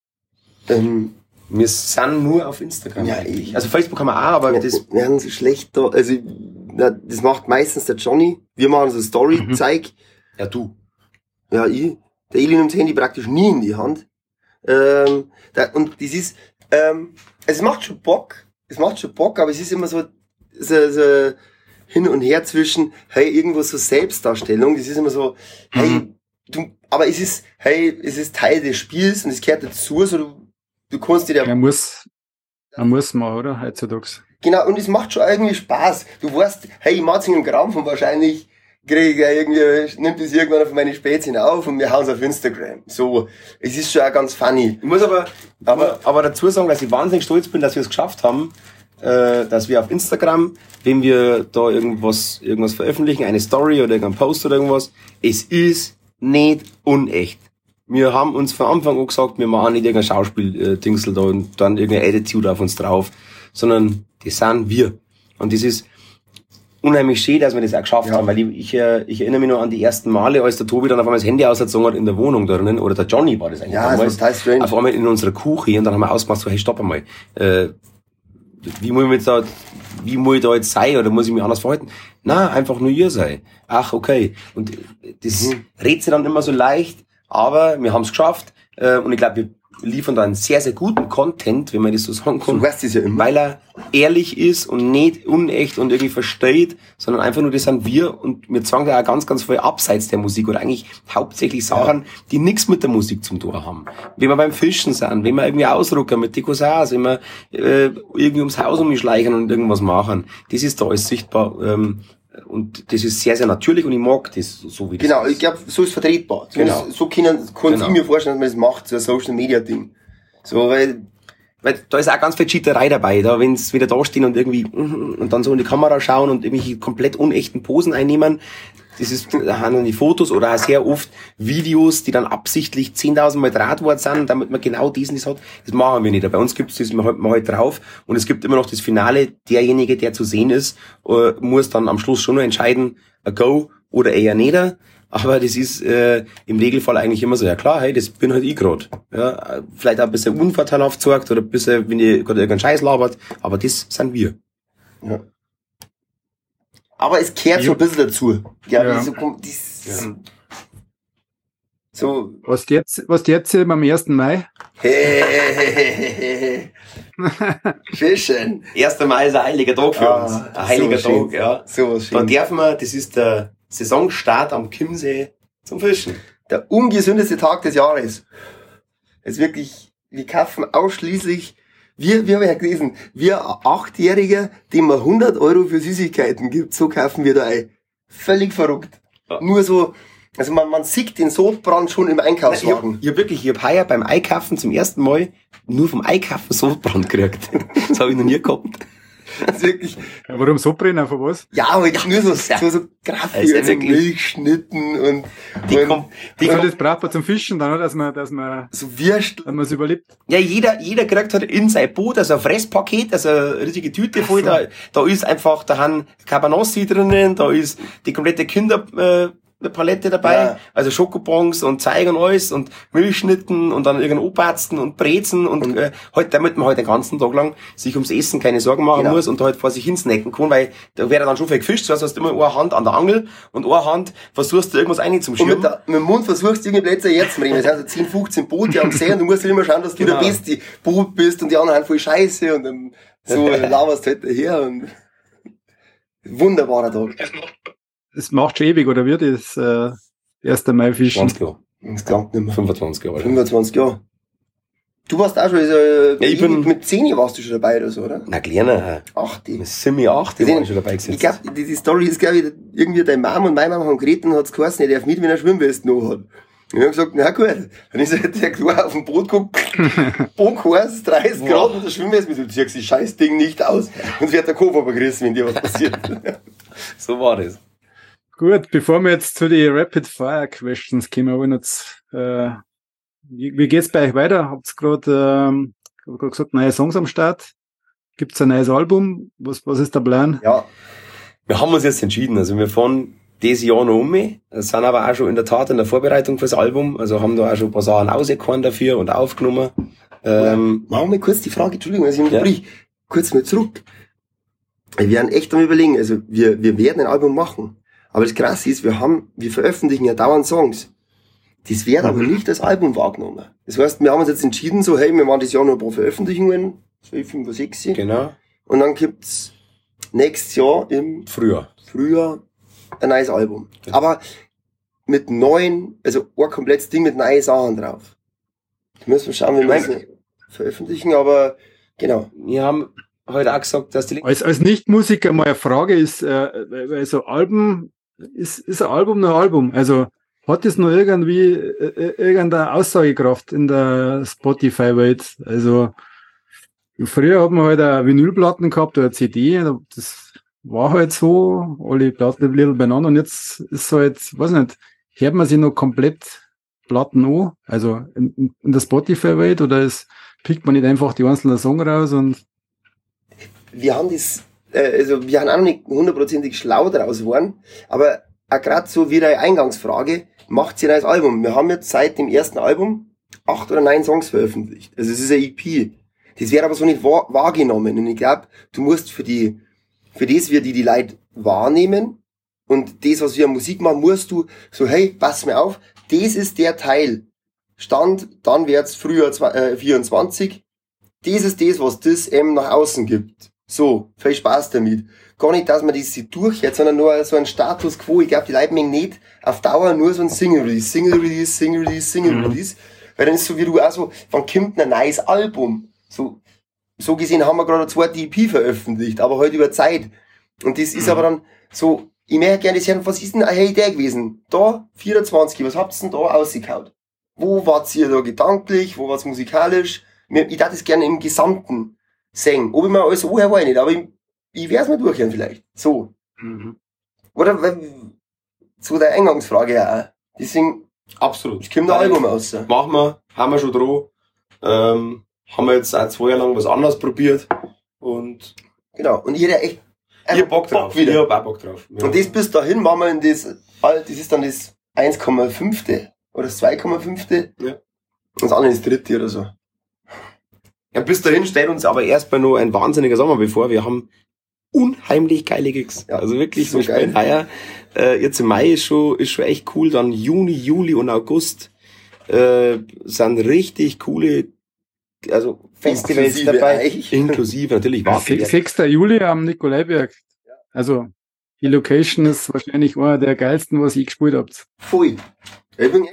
Ähm, Wir sind nur auf Instagram. Ja, ich- also Facebook haben wir auch, aber wir das, werden so schlecht da. Also, na, das macht meistens der Johnny. Wir machen so Story-Zeig. ja du. Ja, ich. Der Eli nimmt das Handy praktisch nie in die Hand. Ähm, da, und das ist, ähm, es macht schon Bock. Es macht schon Bock, aber es ist immer so, so, so hin und her zwischen, hey, irgendwo so Selbstdarstellung. Das ist immer so, hey, du, aber es ist, hey, es ist Teil des Spiels und es gehört dazu, so du, du kannst dir da Man muss, man muss mal, oder? Heutzutage. Genau, und es macht schon irgendwie Spaß. Du weißt, hey, ich mach's in einem Gramm wahrscheinlich kriege ich irgendwie, nimmt das irgendwann von meinen Spätzchen auf und wir hauen's auf Instagram. So, es ist schon auch ganz funny. Ich muss aber, aber, aber dazu sagen, dass ich wahnsinnig stolz bin, dass wir es geschafft haben, äh, dass wir auf Instagram, wenn wir da irgendwas, irgendwas veröffentlichen, eine Story oder irgendein Post oder irgendwas, es ist nicht unecht. Wir haben uns von Anfang an gesagt, wir machen nicht irgendein Schauspiel-Dingsel da und dann irgendeine Attitude auf uns drauf, sondern das sind wir. Und das ist unheimlich schön, dass wir das auch geschafft haben, weil ich, ich, äh, ich erinnere mich noch an die ersten Male, als der Tobi dann auf einmal das Handy ausgezogen hat in der Wohnung drinnen, oder der Johnny war das eigentlich Ja, das damals, strange. auf einmal in unserer Küche und dann haben wir ausgemacht, so, hey, stopp einmal, äh, wie muss ich jetzt da, wie muss ich da jetzt sein oder muss ich mich anders verhalten? Na, einfach nur ihr sei. Ach, okay. Und äh, das Mhm. redet sich dann immer so leicht, aber wir haben es geschafft äh, und ich glaube, wir liefern da einen sehr, sehr guten Content, wenn man das so sagen kann Du weißt es ja immer. weil er ehrlich ist und nicht unecht und irgendwie versteht, sondern einfach nur das sind wir und wir zwang da auch ganz, ganz viel abseits der Musik oder eigentlich hauptsächlich Sachen, die nichts mit der Musik zum tun haben. Wenn wir beim Fischen sind, wenn wir irgendwie ausrucken mit Decousage, wenn wir äh, irgendwie ums Haus umschleichen und irgendwas machen, das ist da alles sichtbar ähm, und das ist sehr, sehr natürlich und ich mag das so wie das Genau, ist. ich glaube, so ist vertretbar. So, Genau. so können, kann Genau. ich mir vorstellen, dass man das macht, so ein Social Media Ding. So, weil, Weil da ist auch ganz viel Cheaterei dabei, da wenn's wieder da stehen und irgendwie mhm, und dann so in die Kamera schauen und irgendwelche komplett unechten Posen einnehmen. Das ist, da haben dann die Fotos oder auch sehr oft Videos, die dann absichtlich 10.000 Mal draht worden sind, damit man genau diesen das hat. Das machen wir nicht. Bei uns gibt's das, man halt, halt drauf und es gibt immer noch das Finale. Derjenige, der zu sehen ist, äh, muss dann am Schluss schon nur entscheiden, a go oder eher nicht. Aber das ist äh, im Regelfall eigentlich immer so, ja klar, hey, das bin halt ich grad. Ja, vielleicht auch ein bisschen unvorteilhaft sorgt oder ein bisschen, wenn ihr gerade irgendeinen Scheiß labert, aber das sind wir. Aber es kehrt so ein bisschen dazu. Ja, Ja. So, kommt dies, so, Was jetzt, was jetzt beim 1. Mai? hey, Fischen. 1. Mai ist ein heiliger Tag für Ah, uns. Ein so heiliger schön. Tag, ja. So was Da schön. dürfen wir, das ist der Saisonstart am Chiemsee zum Fischen. Der ungesündeste Tag des Jahres. Es ist wirklich, wir kaufen ausschließlich, wir, wir haben ja gelesen, wir Achtjährige, dem man 100 Euro für Süßigkeiten gibt, so kaufen wir da ein. Völlig verrückt. Ja. Nur so, also man, man sieht den Sodbrand schon im Einkaufswagen. ich hab wirklich, ich hab heuer beim Einkaufen zum ersten Mal nur vom Einkaufen Sodbrand gekriegt. Das habe ich noch nie gehabt. Das ist wirklich, Ja, warum so brennen? Von was? ja, aber nur so, Ja. so, so Also Graffi und so wirklich- Milchschnitten und, Die und kommt, die Also kommt, das braucht man zum Fischen dann, oder? dass man, dass man, so Würstel. dass man es überlebt. ja, jeder, jeder kriegt halt in sein Boot, also ein Fresspaket, also eine riesige Tüte voll, da, da ist einfach, da haben Cabanossi drinnen, da ist die komplette Kinder, äh, Palette dabei, Ja. also Schokobons und Zeig und alles und Milchschnitten und dann irgendein Obersten und Brezen und, Und- äh, halt, damit man halt den ganzen Tag lang sich ums Essen keine Sorgen machen Genau. muss und halt vor sich hin snacken kann, weil da wäre dann schon viel gefischt, das heißt, du hast immer eine Hand an der Angel und eine Hand versuchst du irgendwas rein zum Und mit, der, mit dem Mund versuchst du irgendwie Plätze jetzt zu bringen. Es sind also 10, 15 Boote am See und du musst halt immer schauen, dass du Genau. der beste Boot bist und die anderen haben voll Scheiße und dann so laberst du halt daher und wunderbarer Tag. Es macht schon ewig, oder wird es, äh, 1. Mai fischen? 20 Jahre. Das klingt nicht mehr. 25 Jahre. 25 Jahre. Du warst auch schon, also, Ja, ich bin- mit 10 warst du schon dabei oder so, oder? Na, kleiner. Ach, die. Mit Simi 8, die Den- waren schon dabei gesetzt. Ich glaube, die, die Story ist, glaube ich, irgendwie deine Mom und meine Mama haben geredet und hat's geheißen, er darf mit, wenn er Schwimmweste noch hat. Und ich hab gesagt, na gut. Dann ist halt der klar auf dem Boot geguckt, Bock heiß, 30 Wow. Grad und der Schwimmweste mit, du ziehst das scheiß Ding nicht aus. Und wird der Kopf abgerissen, wenn dir was passiert. so war das. Gut, bevor wir jetzt zu den Rapid Fire Questions kommen, aber jetzt, äh, wie, wie geht's bei euch weiter? Habt's gerade, ähm, hab grad gesagt, neue Songs am Start? Gibt's ein neues Album? Was, was ist der Plan? ja, Wir haben uns jetzt entschieden. Also wir fahren dieses Jahr noch um. Wir sind aber auch schon in der Tat in der Vorbereitung fürs Album. Also haben da auch schon ein paar Sachen rausgehauen dafür und aufgenommen. Ähm, machen wir kurz die Frage, Entschuldigung, dass ich Ja. unterbrich. Kurz mal zurück. Wir werden echt am überlegen, also wir, wir werden ein Album machen. Aber das Krasse ist, wir haben, wir veröffentlichen ja dauernd Songs. Das wird aber nicht als Album wahrgenommen. Das heißt, wir haben uns jetzt entschieden, so, hey, wir machen das Jahr noch ein paar Veröffentlichungen, so fünf, sechs, genau. und dann gibt's nächstes Jahr im Früher. Frühjahr ein neues Album. Aber mit neuen, also ein komplettes Ding mit neuen Sachen drauf. Da müssen wir schauen, wie wir es veröffentlichen, aber genau. Wir haben heute auch gesagt, dass die Als, als Nicht-Musiker mal eine Frage ist, äh, weil so Album, ist, ist ein Album ein Album? Also, hat es noch irgendwie äh, äh, irgendeine Aussagekraft in der Spotify-Welt? Also, früher hat man halt eine Vinylplatten gehabt oder eine CD, das war halt so, alle Platten ein bisschen beieinander und jetzt ist halt, weiß nicht, hört man sich noch komplett Platten an, also in, in der Spotify-Welt oder ist, pickt man nicht einfach die einzelnen Songs raus und Wir haben das, äh, also wir haben auch nicht hundertprozentig schlau draus geworden, aber auch gerade so wie deine Eingangsfrage, macht sie ein neues Album. Wir haben jetzt seit dem ersten Album acht oder neun Songs veröffentlicht. Also es ist ein EP. Das wird aber so nicht wahr, wahrgenommen. Und ich glaube, du musst für die, für das, wie die die Leute wahrnehmen und das, was wir Musik machen, musst du so, hey, pass mir auf, das ist der Teil. Stand, dann früher zwei- äh, 24. Das ist das, was das M nach außen gibt. So, viel Spaß damit. Gar nicht, dass man das sich durchhält, sondern nur so ein Status quo. Ich glaube, die Leute mögen nicht auf Dauer nur so ein Single Release, Single Release, Single Release, Single Release. Weil dann ist so wie du auch so, wann kommt ein neues Album? So, so gesehen haben wir gerade eine zweite EP veröffentlicht, aber halt über Zeit. Und das ist aber dann so, ich möchte gerne das hören, was ist denn eine Idee gewesen? Da, 24, was habt's denn da ausgekaut? Wo wart's ihr da gedanklich? Wo war's musikalisch? Ich darf das gerne im Gesamten singen. Ob ich mir alles anhöre, weiß ich nicht, aber ich, ich werde es mir durchhören vielleicht. So. Oder weil- zu der Eingangsfrage auch. Deswegen, absolut. es kommt ein Album raus. Machen wir, haben wir schon dran. Ähm, haben wir jetzt auch zwei Jahre lang was anderes probiert. Und Genau. Und ich hätte echt ich hab Bock drauf. wieder. Ich hab auch Bock drauf. Ja. Und das bis dahin machen wir in das, das ist dann das 1,5. oder das 2,5. Ja. Und das andere ist das dritte oder so. Ja, bis dahin steht uns aber erstmal nur ein wahnsinniger Sommer bevor. Wir haben unheimlich geile Gigs. Ja, also wirklich, so geil. heuer. Äh, jetzt im Mai ist schon, ist schon echt cool. Dann Juni, Juli und August äh, sind richtig coole, also Festivals Inklusive dabei. euch. Inklusive natürlich Ja, Wacken. 6. Juli am Nikolaiberg. Also die Location ist wahrscheinlich einer der geilsten, was ihr gespielt habt. Voll.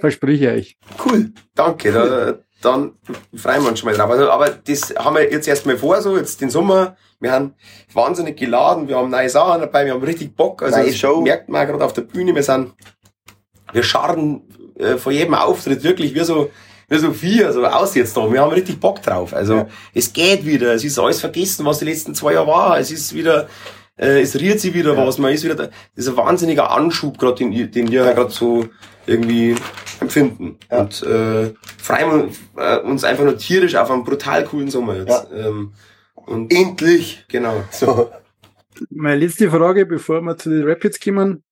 Verspreche ich euch. Cool, danke. Da, dann freuen wir uns schon mal drauf. Also, aber das haben wir jetzt erstmal vor, so jetzt den Sommer. Wir haben wahnsinnig geladen, wir haben neue Sachen dabei, wir haben richtig Bock. Also Neue das Show. merkt man gerade auf der Bühne. Wir sind, wir scharren äh, vor jedem Auftritt wirklich wie so, wie so vier, so aus jetzt da. Wir haben richtig Bock drauf. Also Ja. es geht wieder. Es ist alles vergessen, was die letzten zwei Jahre war. Es ist wieder, äh, es rührt sich wieder was. Man ist wieder, da, das ist ein wahnsinniger Anschub gerade, den, den wir ja. gerade so irgendwie empfinden. Ja. Und äh, freuen wir äh, uns einfach nur tierisch auf einen brutal coolen Sommer jetzt. Ähm, und endlich. genau. So. Meine letzte Frage, bevor wir zu den Rapids kommen.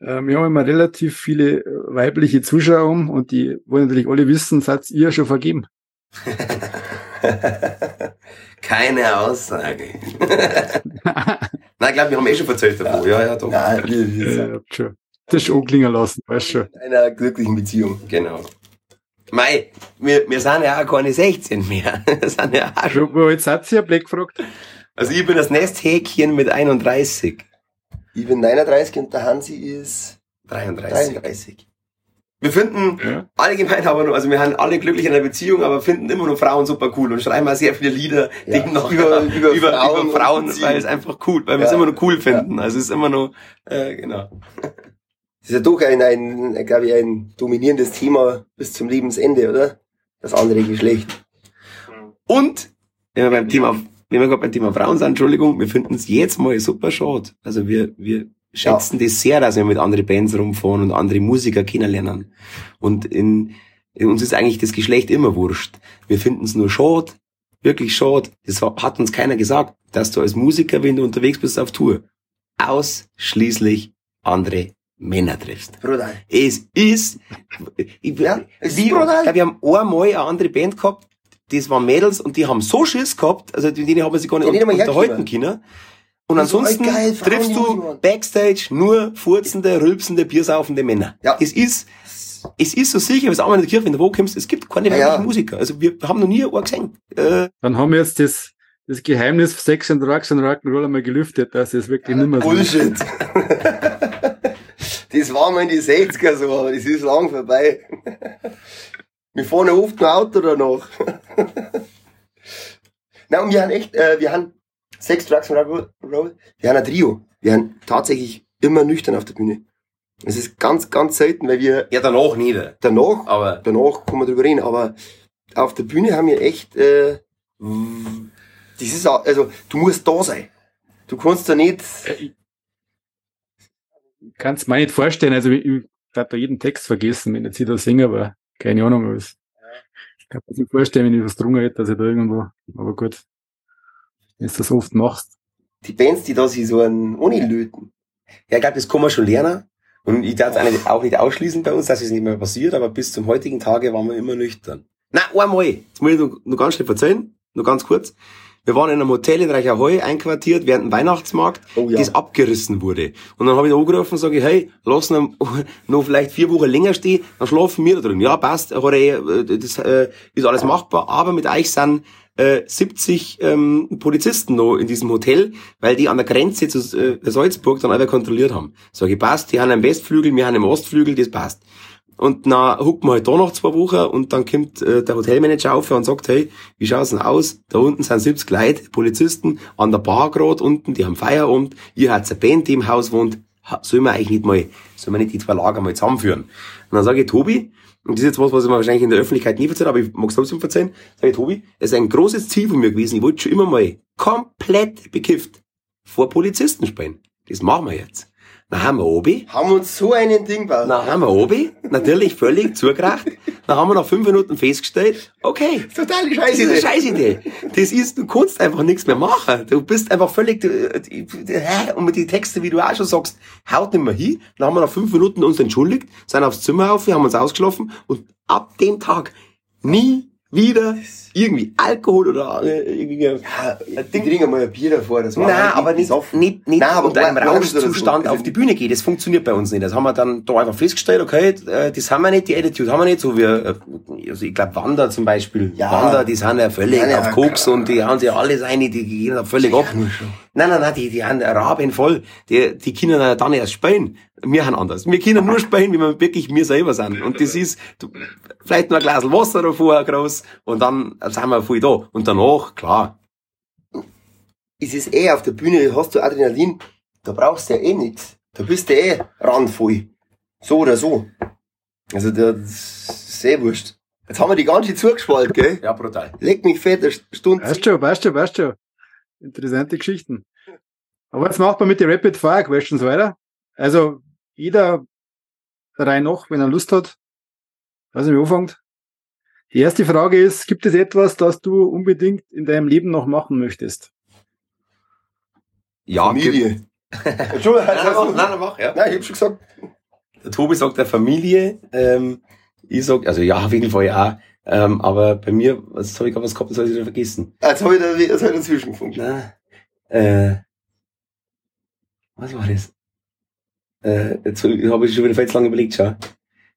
Äh, wir haben immer relativ viele äh, weibliche Zuschauer um und die wollen natürlich alle wissen, seid ihr schon vergeben? Keine Aussage. Nein, ich glaube, wir haben eh schon erzählt davon. Ja, ja, doch. Nein, Ja, sind habt schon. Das ist anklingen lassen, weißt schon. in einer glücklichen Beziehung. Genau. Mei, wir, wir sind ja auch keine 16 mehr. Wir sind ja auch schon. Wo jetzt hat sie ja Black gefragt. Also ich bin das Nesthäkchen mit 31. Ich bin 39 und der Hansi ist 33. 33. Wir finden Ja. allgemein aber nur, also wir haben alle glücklich in einer Beziehung, aber finden immer nur Frauen super cool und schreiben auch sehr viele Lieder Ja, demnach über- über, über über, Frauen über Frauen, weil es einfach cool, weil wir es Ja. immer nur cool finden. Also es ist immer nur, äh, genau. Das ist ja doch ein, ein glaube ich, ein dominierendes Thema bis zum Lebensende, oder? Das andere Geschlecht. Und, wenn wir beim Thema, wenn wir gerade beim Thema Frauen sind, Entschuldigung, wir finden es jetzt mal super schade. Also wir, wir schätzen das sehr, dass wir mit anderen Bands rumfahren und andere Musiker kennenlernen. Und in, in uns ist eigentlich das Geschlecht immer wurscht. Wir finden es nur schade, wirklich schade. Das hat uns keiner gesagt, dass du als Musiker, wenn du unterwegs bist auf Tour, ausschließlich andere Männer triffst. Bruder. Es ist, ich, Ja, es ist wie, brutal. ja, wir haben einmal eine andere Band gehabt, das waren Mädels und die haben so Schiss gehabt, also mit denen haben wir sich gar nicht Die nicht unterhalten können. Und Die so, ansonsten geil, Frauen, triffst die du. Backstage nur furzende, rülpsende, biersaufende Männer. Ja. Es ist, es ist so sicher, wie es auch in der Kirche, wenn du wo kommst, es gibt keine Ja, weiblichen ja. Musiker. Also wir haben noch nie einen gesehen. Äh, Dann haben wir jetzt das, das Geheimnis von Sex and Drugs and Rock'n'Roll einmal gelüftet, dass es wirklich nicht mehr so ist. Bullshit. das war mal in die 60er so, aber das ist lang vorbei. Wir fahren ja oft ein Auto danach. Na, und wir haben echt, äh, wir haben Sex, Drugs und Rock'n'Roll. Wir haben ein Trio. Wir haben tatsächlich immer nüchtern auf der Bühne. Es ist ganz, ganz selten, weil wir ja, danach nicht. danach Aber danach kann man drüber reden, aber auf der Bühne haben wir echt, äh, das ist, auch- also, du musst da sein. Du kannst da nicht, Ich kann es mir nicht vorstellen, also ich, ich darf da jeden Text vergessen, wenn ich jetzt da singe, aber keine Ahnung was. Ich kann mir nicht vorstellen, wenn ich was drungen hätte, dass ich da irgendwo, aber gut. Wenn du das oft machst. die Bands, die da sich so einen ohne löten. Ja, ich glaube, das kann man schon lernen. Und ich darf es auch nicht, ausschließen bei uns, dass es nicht mehr passiert, aber bis zum heutigen Tage waren wir immer nüchtern. Na, einmal. Jetzt muss ich noch, noch ganz schnell erzählen, noch ganz kurz. Wir waren in einem Hotel in Reicherheu einquartiert während dem Weihnachtsmarkt, Oh ja. das abgerissen wurde. Und dann habe ich da angerufen und sage, hey, lass noch vielleicht vier Wochen länger stehen, dann schlafen wir da drin. Ja, passt, äh, das äh, ist alles machbar, aber mit euch sind äh, 70 ähm, Polizisten noch in diesem Hotel, weil die an der Grenze zu äh, Salzburg dann alle kontrolliert haben. Sag ich, passt, die haben im Westflügel, wir haben im Ostflügel, das passt. Und dann hucken wir halt da noch zwei Wochen und dann kommt äh, der Hotelmanager auf und sagt, hey, wie schaut's denn aus? Da unten sind 70 Leute, Polizisten, an der Bar grad unten, die haben Feierabend, ihr habt eine Band, die im Haus wohnt, sollen wir eigentlich nicht mal, sollen wir nicht die zwei Lager mal zusammenführen? Und dann sage ich, Tobi, und das ist jetzt was, was ich mir wahrscheinlich in der Öffentlichkeit nie erzählt, aber ich mag es trotzdem verzeihen, sage ich, Tobi, es ist ein großes Ziel von mir gewesen, ich wollte schon immer mal komplett bekifft vor Polizisten spielen. Das machen wir jetzt. Dann haben wir obi, Haben uns so einen Ding gebaut. dann haben wir obi, natürlich völlig zugebracht. Dann haben wir nach fünf Minuten festgestellt, okay, Total das scheiße. ist eine Scheißidee. Das ist, du kannst einfach nichts mehr machen. Du bist einfach völlig, die- hä? und mit den Texten, wie du auch schon sagst, haut nicht mehr hin. Dann haben wir nach fünf Minuten uns entschuldigt, sind aufs Zimmer auf, wir haben uns ausgeschlafen und ab dem Tag nie wieder irgendwie Alkohol oder äh, irgendwie. Ja, ich trinke mal ein Bier davor, das war Nein, halt aber nicht, besoffen. nicht, nicht Nein, aber unter einem. Rauschzustand Also- auf die Bühne geht. Das funktioniert bei uns nicht. Das haben wir dann da einfach festgestellt, okay, äh, das haben wir nicht, die Attitude haben wir nicht, so wie, äh, also ich glaube Wander zum Beispiel. Ja. Wander, die sind ja völlig Ja, auf Koks und die haben sich alles ein, die gehen da völlig ab. Nein, nein, nein, die, die haben Raben voll. Die, die können ja dann erst spielen. Wir haben anders. Wir können nur spielen, wie wir wirklich wir selber sind. Und das ist, du, vielleicht noch ein Glas Wasser davor groß und dann sind wir voll da. Und danach, klar, Es ist eh auf der Bühne, hast du Adrenalin, da brauchst du ja eh nichts. Da bist du eh randvoll. So oder so. Also, da- das ist eh wurscht. Jetzt haben wir die ganze zugespalt, gell? ja, brutal. Leck mich fett, eine Stunde. Weißt schon, weißt schon, weißt schon. Interessante Geschichten. Aber jetzt macht man mit den Rapid Fire Questions weiter. Also, jeder der Reihe noch, wenn er Lust hat. Weiß nicht, wie anfängt. Die erste Frage ist, gibt es etwas, das du unbedingt in deinem Leben noch machen möchtest? Ja, Familie. Entschuldigung, Nein, also, nein, nein, mach, ja. nein, ich hab schon gesagt. Der Tobi sagt der Familie, ähm, ich sag, also ja, auf jeden Fall ja. Ähm, aber bei mir, was habe ich gerade was gehabt, das habe ich wieder vergessen. Jetzt habe ich, da, jetzt hab ich dazwischen gefunden. Na, äh, was war das? Äh, jetzt habe ich schon wieder zu lange überlegt, schau.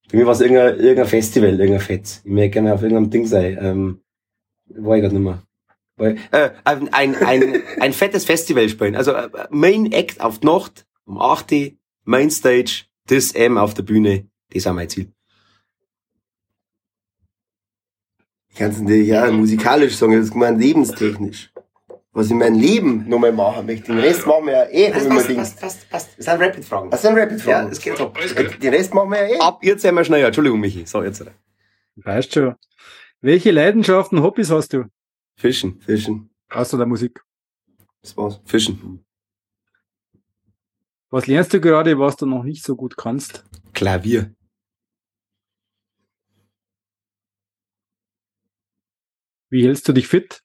Bei mir war es irgendein, irgendein Festival, irgendein Fetz. Ich möchte gerne auf irgendeinem Ding sein. Ähm, war ich gerade nicht mehr. Ich- Äh, ein, ein, ein, ein fettes Festival spielen. Also äh, Main Act auf die Nacht, um 8 Uhr, Main Stage, das M auf der Bühne, das ist auch mein Ziel. Du dir ja musikalisch sagen, das ist gemeint lebenstechnisch. Was ich in meinem Leben noch mal machen möchte. Den Rest machen wir ja eh, mir gedacht. passt, passt. Das sind Rapid-Fragen. Das sind Rapid-Fragen. Ja, das geht top. Den Rest machen wir ja eh. Ab jetzt sind wir schneller. Entschuldigung, Michi. So, jetzt. Weißt schon. Welche Leidenschaften, Hobbys hast du? Fischen. Fischen. Außer der Musik. Das war's. Fischen. Was lernst du gerade, was du noch nicht so gut kannst? Klavier. Wie hältst du dich fit?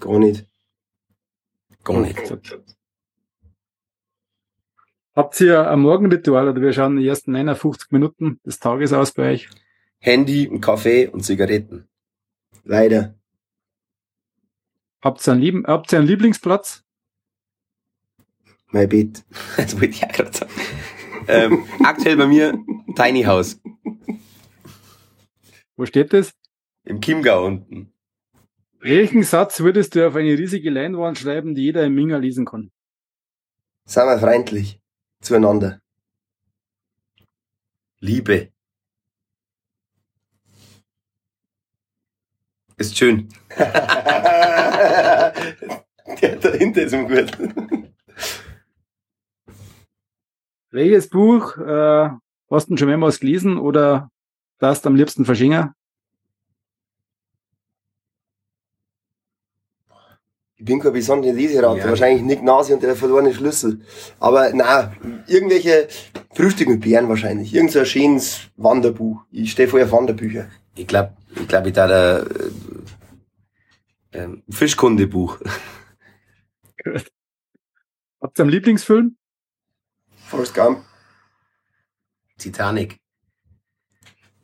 Gar nicht. Gar nicht. Habt ihr ein Morgenritual oder wir schauen die ersten 59 Minuten des Tages aus bei euch? Handy, ein Kaffee und Zigaretten. Leider. Habt ihr einen, Lieben, habt ihr einen Lieblingsplatz? Mein Bett. Das wollte ich ja gerade sagen. ähm, aktuell bei mir Tiny House. Wo steht das? Im Chiemgau unten. Welchen Satz würdest du auf eine riesige Leinwand schreiben, die jeder im Minger lesen kann? Seien wir freundlich. Zueinander. Liebe. Ist schön. Der dahinter ist im gut. Welches Buch äh, hast du schon mehrmals gelesen oder darfst du am liebsten verschingen? Ich bin kein besonderer Leseraute. Ja. Wahrscheinlich Nick Nasi und der verlorene Schlüssel. Aber na, irgendwelche Frühstück mit Bären wahrscheinlich. Irgend so ein schönes Wanderbuch. Ich stehe vorher Wanderbücher. Ich glaube, ich glaube, ich da der äh, ähm, Fischkundebuch. Habt ihr einen Lieblingsfilm? Forrest Gump. Titanic.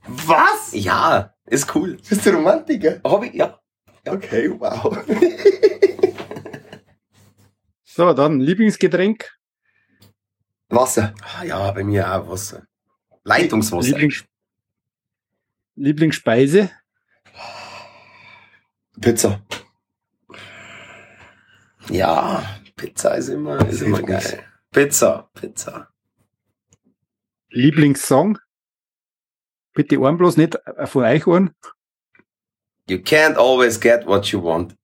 Was? Ja, ist cool. Bist du Romantiker? Hab ich, ja. Okay, wow. So, dann Lieblingsgetränk, Wasser. Ah, ja, bei mir auch Wasser. Leitungswasser. Lieblings Lieblingsspeise, Pizza. Ja, Pizza ist immer, ist immer geil. Pizza, Pizza. Lieblingssong. Bitte Ohren bloß nicht äh, von euch Ohren. You can't always get what you want.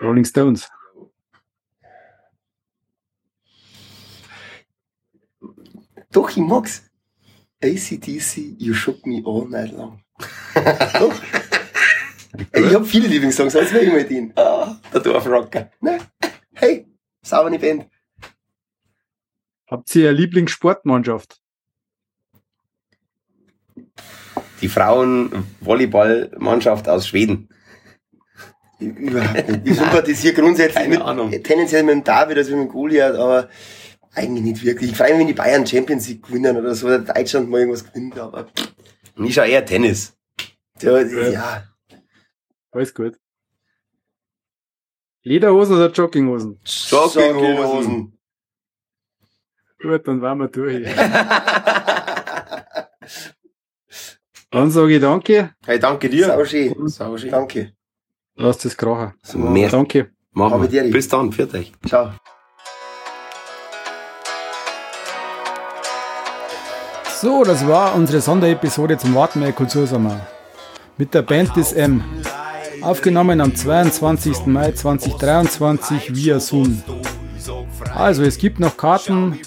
Rolling Stones. Doch, ich mag's. ACDC, You Shook Me All Night Long. Doch. ich hab viele Lieblingssongs, als wäre ich mit ihnen. Ah, der Dorfrocker. Ne? Hey, saubere Band. Habt ihr eine Lieblingssportmannschaft? Die Frauen-Volleyball-Mannschaft aus Schweden. Überhaupt nicht. Ich sympathisiere grundsätzlich Keine mit, Ahnung. tendenziell mit dem David als mit dem Goliath, aber eigentlich nicht wirklich. Ich freue mich, wenn die Bayern Champions League gewinnen oder so, oder Deutschland mal irgendwas gewinnt, aber ich schaue eher Tennis. Ja, ja. Alles gut. Lederhosen oder Jogginghosen? Jogginghosen. Gut, dann waren wir durch. Dann sage ich danke. Hey, danke dir. Sau schön. Sau schön. Danke. Lasst es krachen. Mehr. Danke. Machen wir. dir- Bis dann, für euch. Ciao. So, das war unsere Sonderepisode zum Wartenmeer Kultursommer. Mit der Band des M. Aufgenommen am 22. Mai 2023 via Zoom. Also, es gibt noch Karten.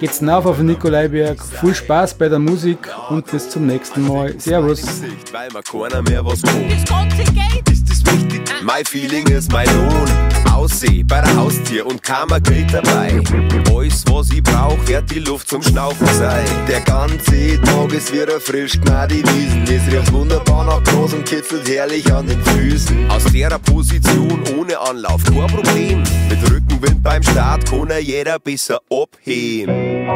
Geht's hinauf auf den Nikolaiberg. Viel Spaß bei der Musik und bis zum nächsten Mal. Servus. Mein Feeling ist mein Lohn. Ausseh bei der Haustier und keiner Geld dabei. Alles, was ich brauch, wird die Luft zum Schnaufen sein. Der ganze Tag ist wieder frisch die Wiesen. Es riecht wunderbar nach Gras und kitzelt herrlich an den Füßen. Aus der Position ohne Anlauf, kein Problem. Mit Rückenwind beim Start kann er jeder besser abheben.